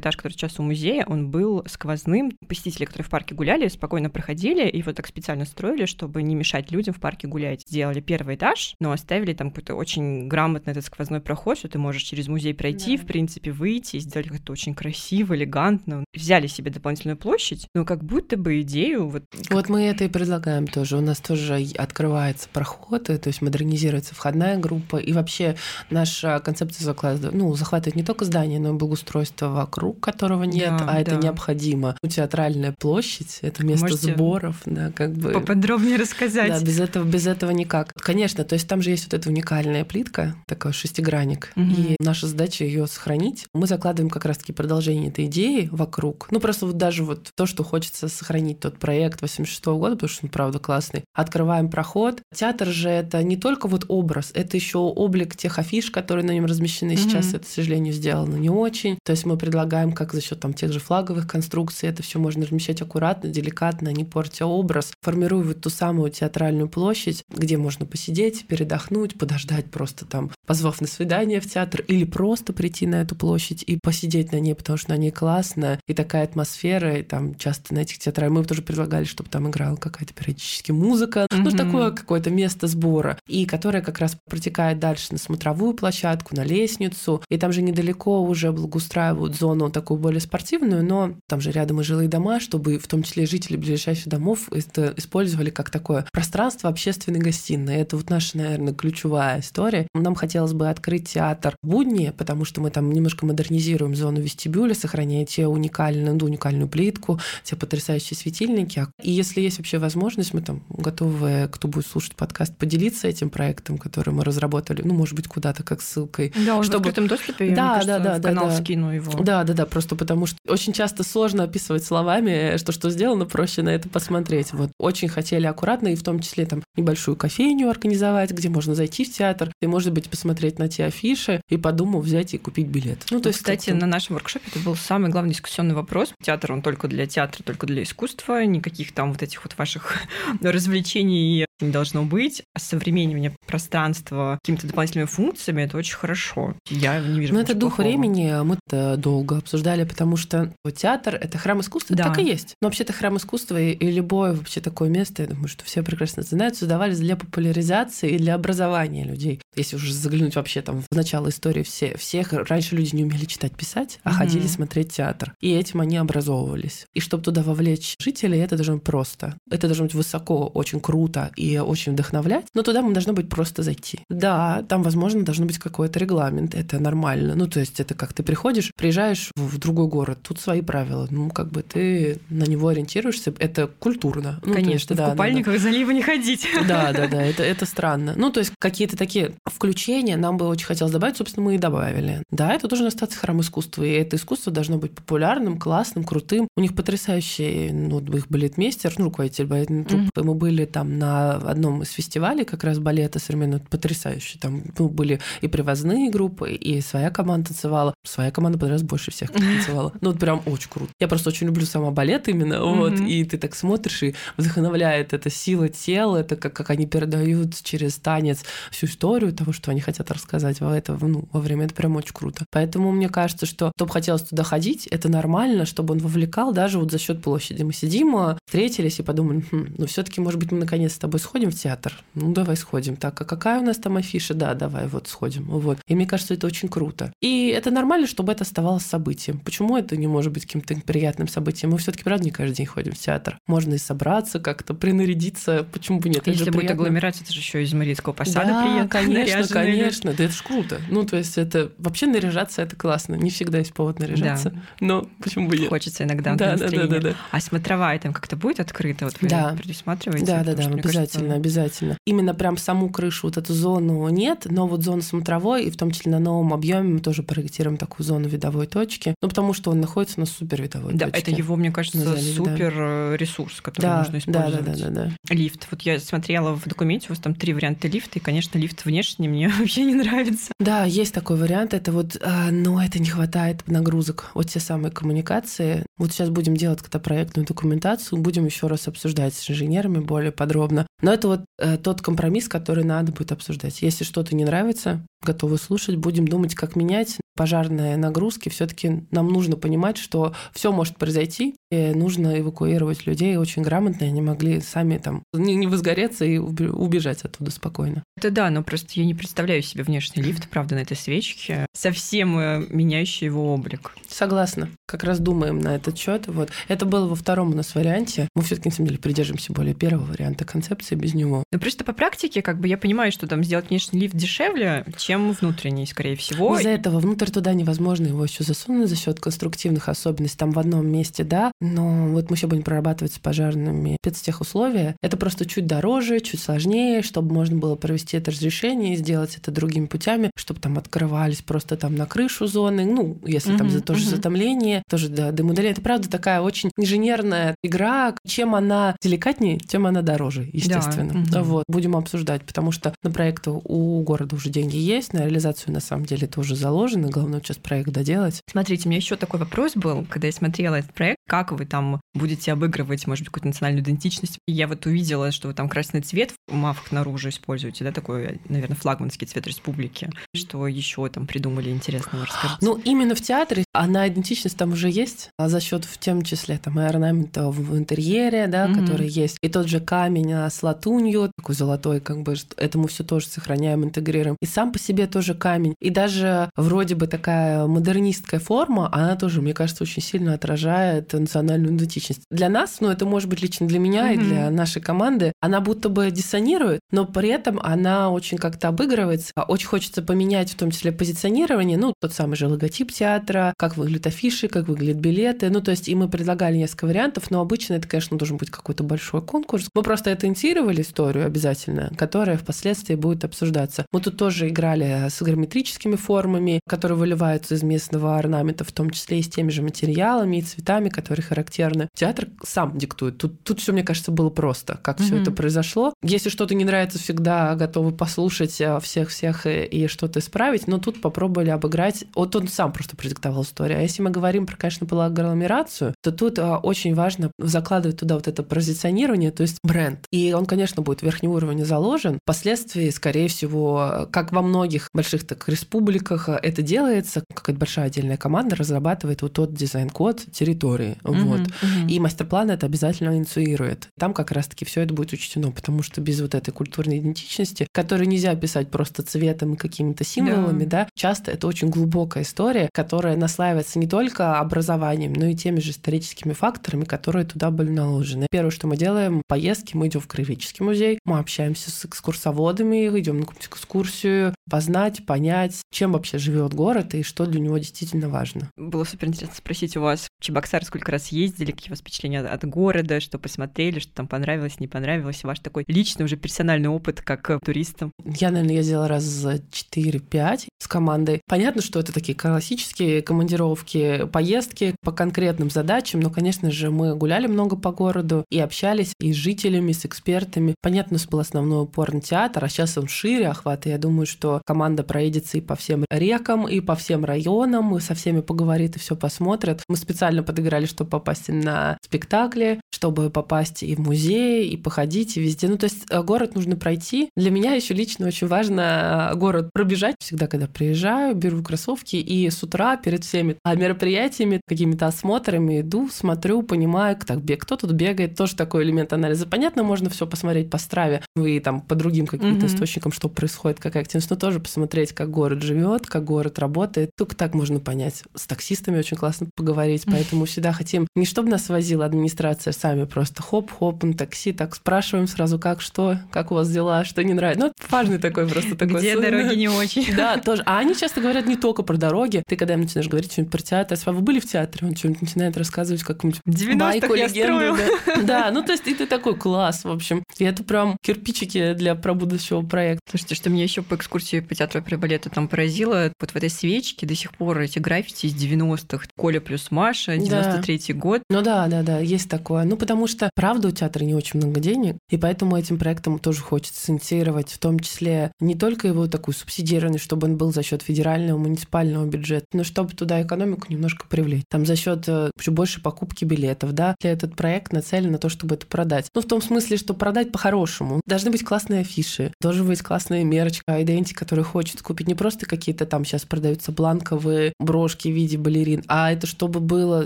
этаж, который сейчас у музея, он был сквозным. Посетители, которые в парке гуляли, спокойно проходили, и вот так специально строили, чтобы не мешать людям в парке гулять. Сделали первый этаж, но оставили там какой-то очень грамотный этот сквозной проход, что ты можешь через музей пройти, да. в принципе, выйти, сделали как-то очень красиво, элегантно. Взяли себе дополнительную площадь, но как будто бы идею вот... Вот мы это и предлагаем тоже. У нас тоже открывается проход, то есть модернизируется входная группа, и вообще наша концепция закладывает, ну, захватывает не только здание, но и благоустройство вокруг, которого нет, да, а да. это необходимо. Театральная площадь — это место Можете сборов, да, как бы... Поподробнее рассказать. Да, без этого, без этого никак. Конечно, то есть там же есть вот эта уникальная плитка, такой шестигранник, угу. и наша задача ее сохранить. Мы закладываем как раз-таки продолжение этой идеи вокруг. Ну, просто вот даже вот то, что хочется сохранить тот проект 86 -го года, потому что он, правда, классный. Открываем проход. Театр же это не только вот образ, это еще облик тех афиш, которые на нем размещены. Угу. Сейчас это, к сожалению, сделано не очень. То есть мы предлагаем, как за счет там тех же флаговых конструкций, это все можно размещать аккуратно, деликатно, не портя образ, формируя вот ту самую театральную площадь, где можно посидеть, передохнуть, подождать просто там, позвав на свидание в театр, или просто прийти на эту площадь и посидеть на ней, потому что на ней классно, и такая атмосфера, и там часто на этих театрах мы тоже предлагали, чтобы там играла какая-то периодически музыка, mm-hmm. ну такое какое-то место сбора, и которое как раз протекает дальше на смотровую площадку, на лестницу, и И там же недалеко уже благоустраивают зону такую более спортивную, но там же рядом и жилые дома, чтобы в том числе жители ближайших домов это использовали как такое пространство общественной гостиной. Это вот наша, наверное, ключевая история. Нам хотелось бы открыть театр в будни, потому что мы там немножко модернизируем зону вестибюля, сохраняя те уникальную, ну, уникальную плитку, те потрясающие светильники. И если есть вообще возможность, мы там готовы, кто будет слушать подкаст, поделиться этим проектом, который мы разработали, ну, может быть, куда-то как ссылкой. Да, он чтобы... в открытом доступе, да, кажется, да, да, в канал да, скину его. Да, да, да, просто потому что очень часто сложно описывать словами, что что сделано, проще на это посмотреть. Вот очень хотели аккуратно, и в том числе там небольшую кофейню организовать, где можно зайти в театр, и, может быть, посмотреть на те афиши, и подумав взять и купить билет. Ну, то есть, кстати, на нашем воркшопе это был самый главный дискуссионный вопрос. Театр, он только для театра, только для искусства, никаких там вот этих вот ваших развлечений не должно быть. А современнее пространства какими-то дополнительными функциями это очень хорошо. Я не вижу. Но это дух плохого. времени мы это долго обсуждали, потому что театр это храм искусства, да. так и есть. Но вообще-то храм искусства и, и любое вообще такое место, я думаю, что все прекрасно знают, создавались для популяризации и для образования людей. Если уже заглянуть вообще там в начало истории все, всех, раньше люди не умели читать, писать, а mm-hmm. ходили смотреть театр. И этим они образовывались. И чтобы туда вовлечь жителей, это должно быть просто. Это должно быть высоко, очень круто и очень вдохновлять, но туда мы должно быть просто зайти. Да, там, возможно, должно быть какой-то регламент, это нормально. Ну, то есть это как ты приходишь, приезжаешь в другой город, тут свои правила. Ну, как бы ты на него ориентируешься, это культурно. Ну, Конечно, есть, в да, купальниках да, да. залива не ходить. Да, да, да, это, это странно. Ну, то есть какие-то такие включения нам бы очень хотелось добавить, собственно, мы и добавили. Да, это должен остаться храм искусства, и это искусство должно быть популярным, классным, крутым. У них потрясающий, ну, их балетмейстер, ну, руководитель балетной труппы. Mm-hmm. Мы были там на одном из фестивалей как раз балета современного, потрясающий. Там ну, были и привозные группы, и своя команда танцевала. Своя команда понравилась больше всех танцевала. Ну, вот прям очень круто. Я просто очень люблю сама балет именно, mm-hmm. вот, и ты так смотришь, и вдохновляет эта сила тела, это как, как они передают через танец всю историю того, что они хотят рассказать во, это, ну, во время. Это прям очень круто. Поэтому мне кажется, что кто бы хотелось туда ходить, это нормально, чтобы он вовлекал даже вот за счет площади. Мы сидим, а, встретились и подумали, хм, ну все-таки, может быть, мы наконец с тобой сходим в театр. Ну, давай сходим. Так, а какая у нас там афиша? Да, давай, вот сходим. Вот. И мне кажется, это очень круто. И это нормально, чтобы это оставалось событием. Почему это не может быть каким-то приятным событием? Мы все-таки, правда, не каждый день ходим в театр. Можно и собраться как-то, принарядиться. Почему бы нет? Если это будет приятно. агломерация, это же еще из Марийского посада да, приедут. конечно, конечно. Да это ж круто. Ну, то есть это вообще наряжаться это классно. Не всегда есть повод наряжаться. Да. Но почему бы нет? Хочется иногда да, да, да, да, да. А смотровая там как-то будет открыта? Вот вы да. предусматриваете? Да, да, да, обязательно, кажется, обязательно. Именно прям саму крышу, вот эту зону нет, но вот зону смотровой, и в том числе на новом объеме мы тоже проектируем такую зону видовой точки, ну потому что он находится на супер видовой да, точке. Да, это его, мне кажется, заливе, супер да. ресурс, который да, можно использовать. Да, да, да, да, да. Лифт. Вот я смотрела в документе, у вас там три варианта лифта, и, конечно, лифт внешний мне вообще не нравится. Да, есть такой вариант, это вот, а, но это не хватает нагрузок. Вот те самые коммуникации. Вот сейчас будем делать когда проектную документацию, будем еще раз обсуждать с инженерами более подробно. Но это вот э, тот компромисс, который надо будет обсуждать. Если что-то не нравится, готовы слушать, будем думать, как менять пожарные нагрузки. Все-таки нам нужно понимать, что все может произойти, и нужно эвакуировать людей очень грамотно, они могли сами там не, не возгореться и убежать оттуда спокойно. Это да, но просто я не представляю себе внешний лифт, правда, на этой свечке, совсем э, меняющий его облик. Согласна. Как раз думаем на этот счет. Вот. Это было во втором у нас варианте. Мы все-таки, на самом деле, придерживаемся более первого варианта концепции без него. Но просто по практике, как бы я понимаю, что там сделать внешний лифт дешевле, чем внутренний, скорее всего. Из-за этого внутрь туда невозможно его еще засунуть за счет конструктивных особенностей. Там в одном месте, да, но вот мы еще будем прорабатывать с пожарными спецтехусловия. Это просто чуть дороже, чуть сложнее, чтобы можно было провести это разрешение и сделать это другими путями, чтобы там открывались просто там на крышу зоны, ну, если там за, тоже uh-huh. затомление, тоже да, дымудаление. Это правда такая очень инженерная игра. Чем она деликатнее, тем она дороже, естественно. Да. Вот, будем обсуждать, потому что на проекты у города уже деньги есть, на реализацию на самом деле тоже заложено. Главное сейчас проект доделать. Смотрите, у меня еще такой вопрос был, когда я смотрела этот проект, как вы там будете обыгрывать, может быть, какую-то национальную идентичность. Я вот увидела, что вы там красный цвет в мафах наружу используете, да, такой, наверное, флагманский цвет республики. Что еще там придумали интересного, расскажите. Ну, именно в театре она идентичность там уже есть, а за счет в том числе там и орнамента в интерьере, да, mm-hmm. который есть, и тот же камень а, с латунью, такой золотой, как бы, это мы все тоже сохраняем, интегрируем. И сам по себе тоже камень. И даже вроде бы такая модернистская форма, она тоже, мне кажется, очень сильно отражает национальную идентичность. Для нас, ну это может быть лично для меня mm-hmm. и для нашей команды, она будто бы диссонирует, но при этом она очень как-то обыгрывается. Очень хочется поменять в том числе позиционирование, ну тот самый же логотип театра, как выглядят афиши, как выглядят билеты. Ну то есть и мы предлагали несколько вариантов, но обычно это, конечно, должен быть какой-то большой конкурс. Мы просто это инициировали историю обязательно, которая впоследствии будет обсуждаться. Мы тут тоже играли с геометрическими формами, которые выливаются из местного орнамента, в том числе и с теми же материалами и цветами, которые характерны. Театр сам диктует. Тут, тут все, мне кажется, было просто, как mm-hmm. все это произошло. Если что-то не нравится, всегда готовы послушать всех-всех э, и, и что-то исправить, но тут попробовали обыграть. Вот он сам просто продиктовал историю. А если мы говорим про, конечно, было агломерацию, то тут а, очень важно закладывать туда вот это позиционирование, то есть бренд. И он, конечно, будет в верхнем уровне заложен. Впоследствии, скорее всего, как во многих больших так республиках это делается, какая-то большая отдельная команда разрабатывает вот тот дизайн-код территории. Mm-hmm, вот. Mm-hmm. И мастер-план это обязательно инициирует. Там как раз-таки все это будет учтено, потому что без вот этой культурной идентичности, которую нельзя описать просто цветом и какими-то символами, да. да, часто это очень глубокая история, которая наслаивается не только образованием, но и теми же историческими факторами, которые туда были наложены. Первое, что мы делаем, поездки, мы идем в краеведческий музей, мы общаемся с экскурсоводами, идем на какую-то экскурсию, познать, понять, чем вообще живет город и что для него действительно важно. Было супер интересно спросить у вас, Чебоксар сколько раз ездили, какие у вас впечатления от города, что посмотрели, что там понравилось, не понравилось, ваш такой личный уже персональный опыт как туристом? Я, наверное, ездила раз за 4-5 с командой. Понятно, что это такие классические командировки, поездки по конкретным задачам, но, конечно же, мы гуляли много по городу и общались и с жителями, и с экспертами. Понятно, у был основной упор на театр, а сейчас он шире охват, и я думаю, что команда проедется и по всем рекам, и по всем районам, и со всеми поговорит, и все посмотрит. Мы специально подыграли, чтобы попасть на спектакли, чтобы попасть и в музей, и походить, и везде. Ну, то есть э, город нужно пройти. Для меня еще лично очень важно э, город пробежать. Всегда, когда приезжаю, беру кроссовки и с утра перед всеми мероприятиями, какими-то осмотрами иду, смотрю, понимаю, так, кто тут бегает, тоже такой элемент анализа. Понятно, можно все посмотреть по страве, и там по другим каким-то mm-hmm. источникам, что происходит, какая активность, но тоже посмотреть, как город живет, как город работает. Только так можно понять. С таксистами очень классно поговорить, поэтому всегда хотим не чтобы нас возила администрация, сами просто хоп-хоп на такси, так спрашиваем сразу, как, что, как у вас дела, что не нравится. Ну, важный такой просто такой. Где дороги не очень. Да, тоже. А они часто говорят не только про дороги. Ты когда им начинаешь говорить что-нибудь про театр, а вы были в театре, он что-нибудь начинает рассказывать какую-нибудь байку, легенду. Да. да, ну то есть и ты такой класс, в общем. И это прям кирпичики для пробудущего проекта. Слушайте, что меня еще по экскурсии по театру балета там поразило, вот в этой свечке до сих пор эти граффити из 90-х. Коля плюс Маша, 93-й да. год. Ну да, да, да, есть такое. Ну потому что, правда, у театра не очень много денег, и поэтому этим проектом тоже хочется инициировать, в том числе не только его такую субсидированность, чтобы он был за счет федерального, муниципального бюджета, но чтобы туда экономику немножко привлечь. Там за счет э, еще больше покупки билетов, да. Для этот проект нацелен на то, чтобы это продать. Ну, в том смысле, что продать по-хорошему. Должны быть классные афиши, должен быть классная мерч, иденти, который хочет купить не просто какие-то там сейчас продаются бланковые брошки в виде балерин, а это чтобы было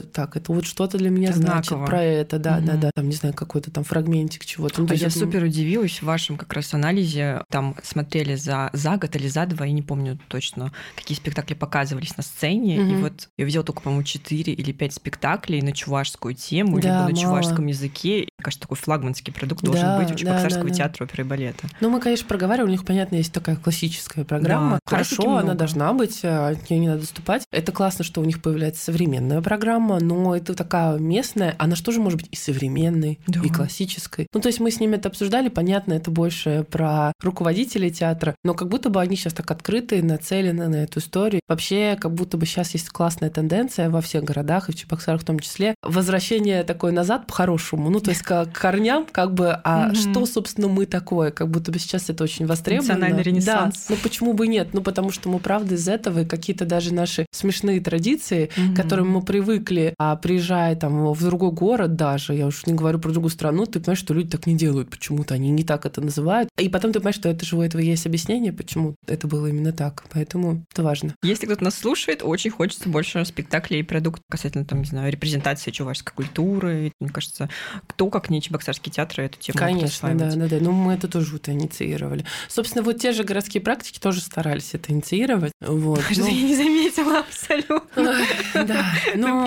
так, это вот что-то для меня Знаково. значит про это, да, угу. да, да, там не знаю какой-то там фрагментик чего-то. Ну, а я это... супер удивилась в вашем как раз анализе, там смотрели за за год или за два, я не помню точно, какие спектакли показывались на сцене, угу. и вот я видела только, по-моему, 4 или 5 спектаклей на чувашскую тему, да, либо на мало. чувашском языке. Кажется, такой флагманский продукт должен да, быть у Чебоксарского да, да, театра оперы и балета. Ну, мы, конечно, проговаривали, у них, понятно, есть такая классическая программа. Да, Хорошо, она должна быть, э, от нее не надо доступать. Это классно, что у них появляется современная программа, но это такая местная, она же может быть и современной, да. и классической. Ну, то есть мы с ними это обсуждали, понятно, это больше про руководителей театра, но как будто бы они сейчас так открыты, нацелены на эту историю. Вообще, как будто бы сейчас есть классная тенденция во всех городах, и в Чебоксарах в том числе, возвращение такое назад по-хорошему, ну, то есть к корням, как бы, а что, собственно, мы такое, как будто бы сейчас это очень востребовано. Национальный ренессанс. Да, ну почему бы нет? Ну, потому что мы, правда, из этого и какие-то даже наши смешные традиции, к которым мы привыкли, привыкли, а приезжая там в другой город даже, я уж не говорю про другую страну, ты понимаешь, что люди так не делают почему-то, они не так это называют. И потом ты понимаешь, что это же у этого есть объяснение, почему это было именно так. Поэтому это важно. Если кто-то нас слушает, очень хочется больше спектаклей и продуктов касательно, там, не знаю, репрезентации чувашской культуры. Мне кажется, кто, как не Чебоксарский театр, эту тему Конечно, да, да, да. Ну, мы это тоже вот инициировали. Собственно, вот те же городские практики тоже старались это инициировать. Вот. Что Ну, я не заметила абсолютно. Да,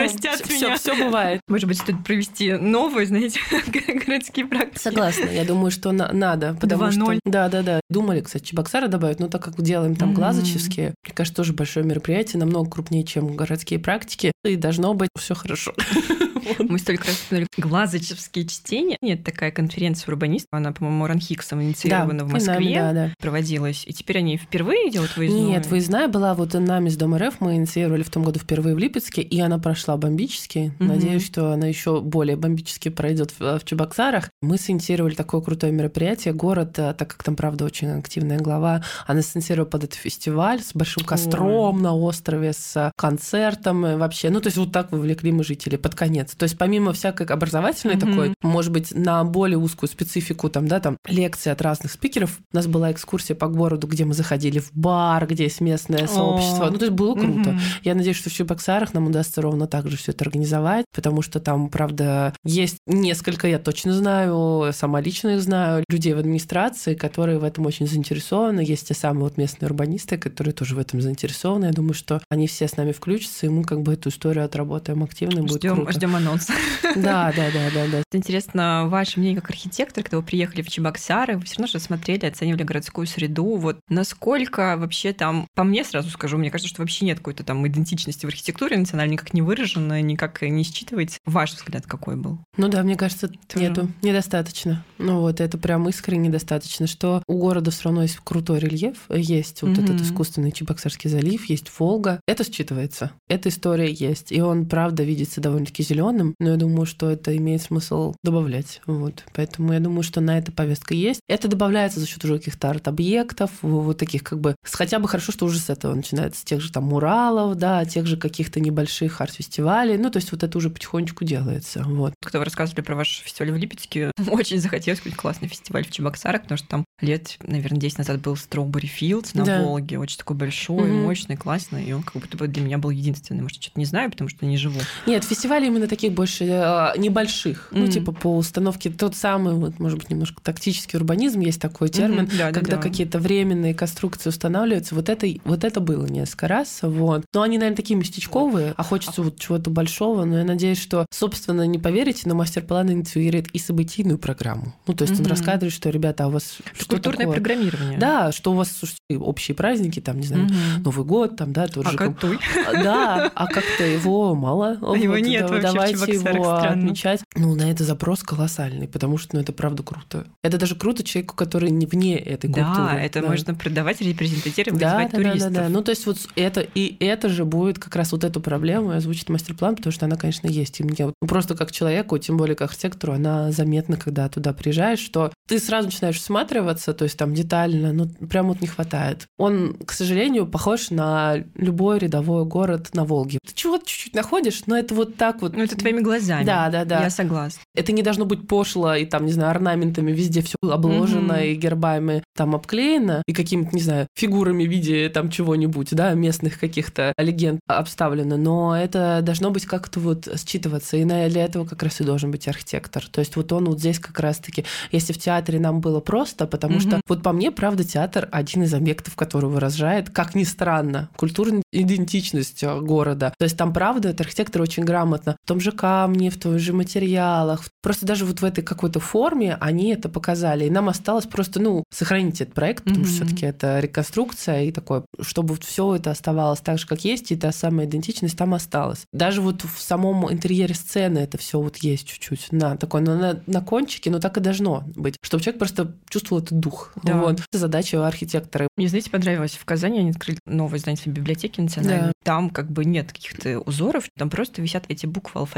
Простят все, меня. все бывает. Может быть, стоит провести новые, знаете, городские практики. Согласна, я думаю, что на- надо, потому 2:0. что... Да, да, да. Думали, кстати, Чебоксары добавить, но так как делаем там Мгм. глазочевские, мне кажется, тоже большое мероприятие, намного крупнее, чем городские практики, и должно быть все хорошо. Мы столько раз вспоминали глазочевские чтения. Нет, такая конференция урбанистов, она, по-моему, Ранхиксом инициирована в нами, Москве, Да, да. проводилась. И теперь они впервые делают выездную? Нет, выездная была вот нами с Дом РФ, мы инициировали в том году впервые в Липецке, и она прошла бомбически. Надеюсь, что она еще более бомбически пройдет в, в Чебоксарах. Мы синициировали такое крутое мероприятие. Город, э, так как там, правда, очень активная глава, она синициировала под этот фестиваль с большим Ой. костром на острове, с концертом и вообще. Ну, то есть вот так вовлекли мы жителей под конец. То есть помимо всякой образовательной Мгм. такой, может быть, на более узкую специфику, там, да, там, лекции от разных спикеров, у нас была экскурсия по городу, где мы заходили в бар, где есть местное сообщество. О. Ну, то есть было круто. Мгм. Я надеюсь, что в Чебоксарах нам удастся ровно так же все это организовать, потому что там, правда, есть несколько, я точно знаю, сама лично их знаю, людей в администрации, которые в этом очень заинтересованы. Есть те самые вот местные урбанисты, которые тоже в этом заинтересованы. Я думаю, что они все с нами включатся, и мы как бы эту историю отработаем активно, и будет Ждем, круто. ждем анонс. Да, да, да, да, да. Интересно, ваше мнение как архитектор, когда вы приехали в Чебоксары, вы все равно же смотрели, оценивали городскую среду. Вот насколько вообще там, по мне сразу скажу, мне кажется, что вообще нет какой-то там идентичности в архитектуре национальной, никак не выраженной, никак не считывается. Ваш взгляд какой был? Ну да, мне кажется, Тоже. нету, недостаточно. Ну вот, это прям искренне недостаточно, что у города все равно есть крутой рельеф, есть вот Мгм. этот искусственный Чебоксарский залив, есть Волга. Это считывается. Эта история есть. И он, правда, видится довольно-таки зеленым, но я думаю, что это имеет смысл добавлять. Вот. Поэтому я думаю, что на это повестка есть. Это добавляется за счет уже каких-то арт-объектов, вот таких как бы... Хотя бы хорошо, что уже с этого начинается, с тех же там муралов, да, тех же каких-то небольших арт-фестивалей. Ну, то есть вот это уже потихонечку делается. Вот. Когда вы рассказывали про ваш фестиваль в Липецке, очень захотелось какой-нибудь классный фестиваль в Чебоксарах, потому что там лет, наверное, 10 назад был Strawberry Fields на Да. Волге, очень такой большой, Мгм. мощный, классный, и он как будто бы для меня был единственный. Может, что-то не знаю, потому что не живу. Нет, фестивали именно таких больше э, небольших. Ну, Мгм. типа по установке тот самый, вот, может быть, немножко тактический урбанизм, есть такой термин, Мгм, да, да, когда да. какие-то временные конструкции устанавливаются. Вот это, вот это было несколько раз. Вот. Но они, наверное, такие местечковые, а хочется вот чего-то большого. Но я надеюсь, что, собственно, не поверите, но мастер-план инициирует и событийную программу. Ну, то есть он Мгм. рассказывает, что, ребята, а у вас что культурное такое? программирование. Да, что у вас общие праздники, там, не знаю, Мгм. Новый год, там, да, тот А же как да, а как-то его мало. Его Вот, нет да- вообще Чебоксарах, его отмечать. Ну, на это запрос колоссальный, потому что, ну, это правда круто. Это даже круто человеку, который не вне этой Да, культуры. это можно продавать, репрезентативировать, да, вызывать да, да, да, туристов. да. Ну, то есть вот это и это же будет как раз вот эту проблему озвучит мастер-план, потому что она, конечно, есть. И мне ну, просто как человеку, тем более как архитектору, она заметна, когда туда приезжаешь, что ты сразу начинаешь всматриваться, то есть там детально, ну, прям вот не хватает. Он, к сожалению, похож на любой рядовой город на Волге. Ты чего-то чуть-чуть находишь, но это вот так вот. Ну, это твоими глазами. Да, да, да. Я согласна. Это не должно быть пошло и там, не знаю, орнаментами везде все обложено Мгм. и гербами там обклеено и какими-то, не знаю, фигурами в виде там чего-нибудь, да, местных каких-то легенд обставлено. Но это должно быть как-то вот считываться. И для этого как раз и должен быть архитектор. То есть вот он вот здесь как раз-таки, если в театре нам было просто, потому что Мгм. вот по мне, правда, театр один из объектов, который выражает, как ни странно, культурную идентичность э, города. То есть там, правда, это архитектор очень грамотно. В том же камне, в том же материалах. Просто даже вот в этой какой-то форме они это показали. И нам осталось просто, ну, сохранить этот проект, потому что Мгм. все-таки это реконструкция и такое, чтобы все это оставалось так же, как есть, и та самая идентичность там осталась. Даже вот в самом интерьере сцены это все вот есть чуть-чуть на такой, на, на, на кончике, но так и должно быть, чтобы человек просто чувствовал этот дух. Да. Вот. Это задача архитектора. Мне, знаете, понравилось, в Казани они открыли новое здание библиотеки национальной. Да. Там как бы нет каких-то узоров, там просто висят эти буквы алфавита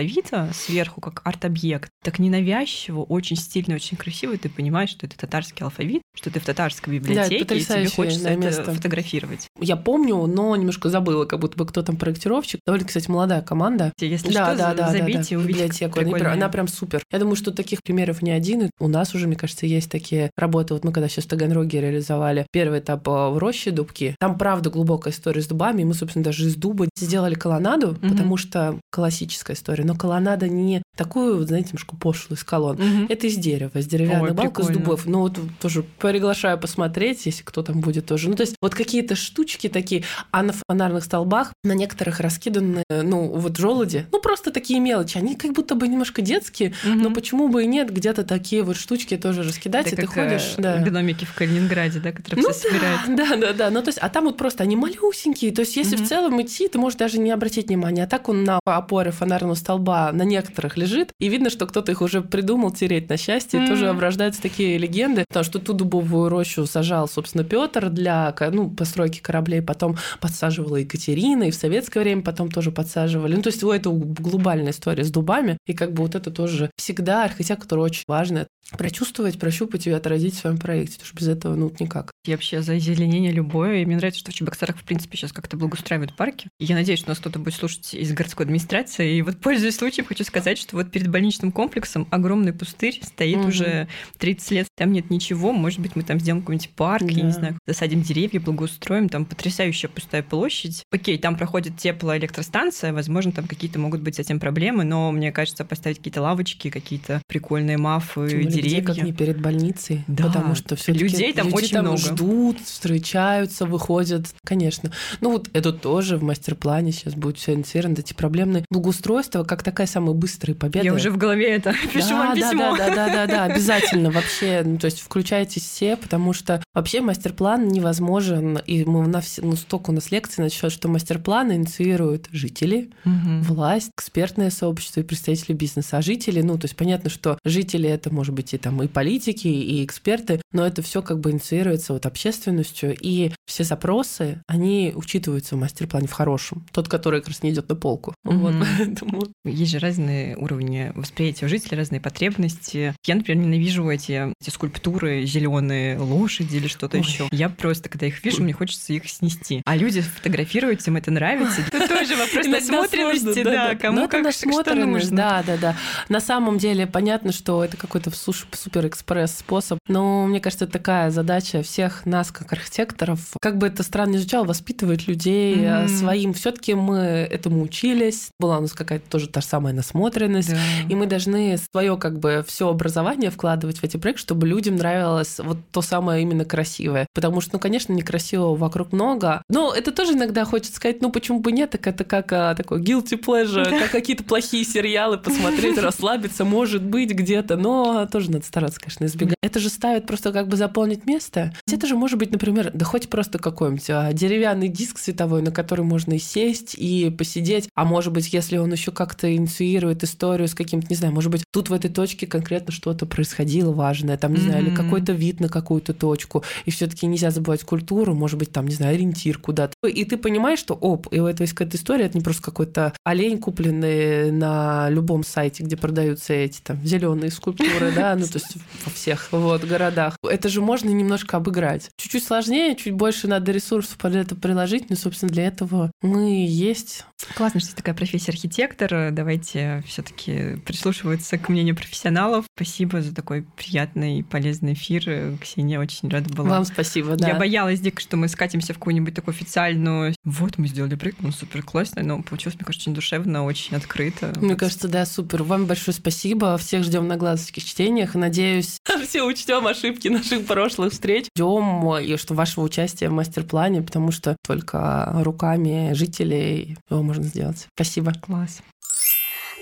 сверху, как арт-объект, так ненавязчиво, очень стильно, очень красиво, ты понимаешь, что это татарский алфавит, что ты в татарской библиотеке, да, и тебе хочется это место. фотографировать. Я помню, но немножко забыла, как будто бы кто там проектировщик. Довольно, кстати, молодая команда. Если да, что, да, да, забейте, да, да. библиотеку. Она, она прям супер. Я думаю, что таких примеров не один. У нас уже, мне кажется, есть такие работы. Вот мы когда сейчас в Таганроге реализовали первый этап э, в роще дубки, там правда глубокая история с дубами. И мы, собственно, даже из дуба сделали колоннаду, mm-hmm. потому что классическая история. Но колоннада не такую, знаете, немножко пошлую из колонн. Mm-hmm. Это из дерева, из деревянных балок, из дубов. Ну вот тоже приглашаю посмотреть, если кто там будет тоже. Ну то есть вот какие-то штучки такие, а на фонарных столбах на некоторых раскиданы, ну вот желуди, ну просто такие мелочи. Они как будто бы немножко детские, mm-hmm. но почему бы и нет, где-то такие вот штучки тоже раскидать, Это и ты ходишь. Э, да. Гномики в Калининграде, да, которые ну, все собирают. Да, да, да. Ну то есть, а там вот просто они малюсенькие. То есть если mm-hmm. в целом идти, ты можешь даже не обратить внимания. А так он на опоре фонарного столба на некоторых лежит, и видно, что кто-то их уже придумал тереть на счастье, mm-hmm. тоже оброждаются такие легенды, потому что ту дубовую рощу сажал, собственно, Петр для ну, постройки кораблей, потом подсаживала Екатерина, и в советское время потом тоже подсаживали. Ну, то есть, это глобальная история с дубами, и как бы вот это тоже всегда архитектор очень важно прочувствовать, прощупать и отразить в своем проекте, потому что без этого ну никак. Я вообще за озеленение любое, и мне нравится, что в Чебоксарах, в принципе, сейчас как-то благоустраивают парки. Я надеюсь, что нас кто-то будет слушать из городской администрации, и вот, пользуясь случаем, хочу сказать, что вот перед больничным комплексом огромный пустырь стоит угу. уже 30 лет, там нет ничего, может быть, мы там сделаем какой-нибудь парк, да. я не знаю, засадим деревья, благоустроим, там потрясающая пустая площадь. Окей, там проходит теплоэлектростанция, возможно, там какие-то могут быть с этим проблемы, но мне кажется, поставить какие-то лавочки, какие-то прикольные мафы, деревья. Где, как не перед больницей, да. потому что все людей там люди очень там много. ждут, встречаются, выходят, конечно. Ну вот это тоже в мастер-плане сейчас будет все инициировано, эти проблемные благоустройства, как такая самая быстрая победа. Я уже в голове это пишу да, вам письмо. Да, да, да, да, да, обязательно вообще, ну, то есть включайтесь все, потому что вообще мастер-план невозможен, и мы на все, ну, столько у нас лекций насчет, что мастер-план инициируют жители, угу. власть, экспертное сообщество и представители бизнеса. А жители, ну, то есть понятно, что жители это может быть и там и политики, и эксперты, но это все как бы инициируется вот общественностью, и все запросы, они учитываются в мастер-плане в хорошем. Тот, который как раз не идет на полку. Угу. Вот, поэтому... Есть же разные уровни восприятия у жителей, разные потребности. Я, например, ненавижу эти, эти скульптуры зеленые лошади или что-то еще. Я просто, когда их вижу, мне хочется их снести. А люди фотографируются, им это нравится. Это тоже вопрос насмотренности, да, кому как что нужно. Да, да, да. На самом деле понятно, что это какой-то супер-экспресс способ, но мне кажется, это такая задача всех нас, как архитекторов, как бы это странно не звучало, воспитывать людей mm-hmm. своим. все таки мы этому учились, была у нас какая-то тоже та же самая насмотренность, да. и мы должны свое как бы все образование вкладывать в эти проекты, чтобы людям нравилось вот то самое именно красивое. Потому что, ну, конечно, некрасивого вокруг много, но это тоже иногда хочется сказать, ну, почему бы нет, так это как а, такой guilty pleasure, как какие-то плохие сериалы посмотреть, расслабиться, может быть, где-то, но тоже надо стараться, конечно, избегать. Это же ставит просто как бы заполнить место. Это же может быть, например, да хоть просто какой-нибудь а, деревянный диск световой, на который можно и сесть, и посидеть. А может быть, если он еще как-то инициирует историю с каким-то, не знаю, может быть, тут в этой точке конкретно что-то происходило важное, там, не знаю, или какой-то вид на какую-то точку. И все-таки нельзя забывать культуру, может быть, там, не знаю, ориентир куда-то. И ты понимаешь, что, оп, и у этого есть какая-то история, это не просто какой-то олень, купленный на любом сайте, где продаются эти там зеленые скульптуры, да, ну, то есть во всех вот городах. Это же можно немножко обыграть. Чуть-чуть сложнее, чуть больше надо ресурсов под это приложить, но, собственно, для этого мы есть. Классно, что есть такая профессия архитектор. Давайте все таки прислушиваться к мнению профессионалов. Спасибо за такой приятный и полезный эфир. Ксения, очень рада была. Вам спасибо, да. Я боялась дико, что мы скатимся в какую-нибудь такую официальную... Вот, мы сделали проект, ну, супер классно, но получилось, мне кажется, очень душевно, очень открыто. Мне вот. кажется, да, супер. Вам большое спасибо. Всех ждем на глазовских чтениях. Надеюсь, все учтем ошибки наших прошлых встреч. Ждем и что вашего участия в мастер-плане, потому что только руками жителей его можно сделать. Спасибо. Класс.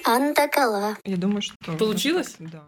Антакала. Я думаю, что... Получилось? Да.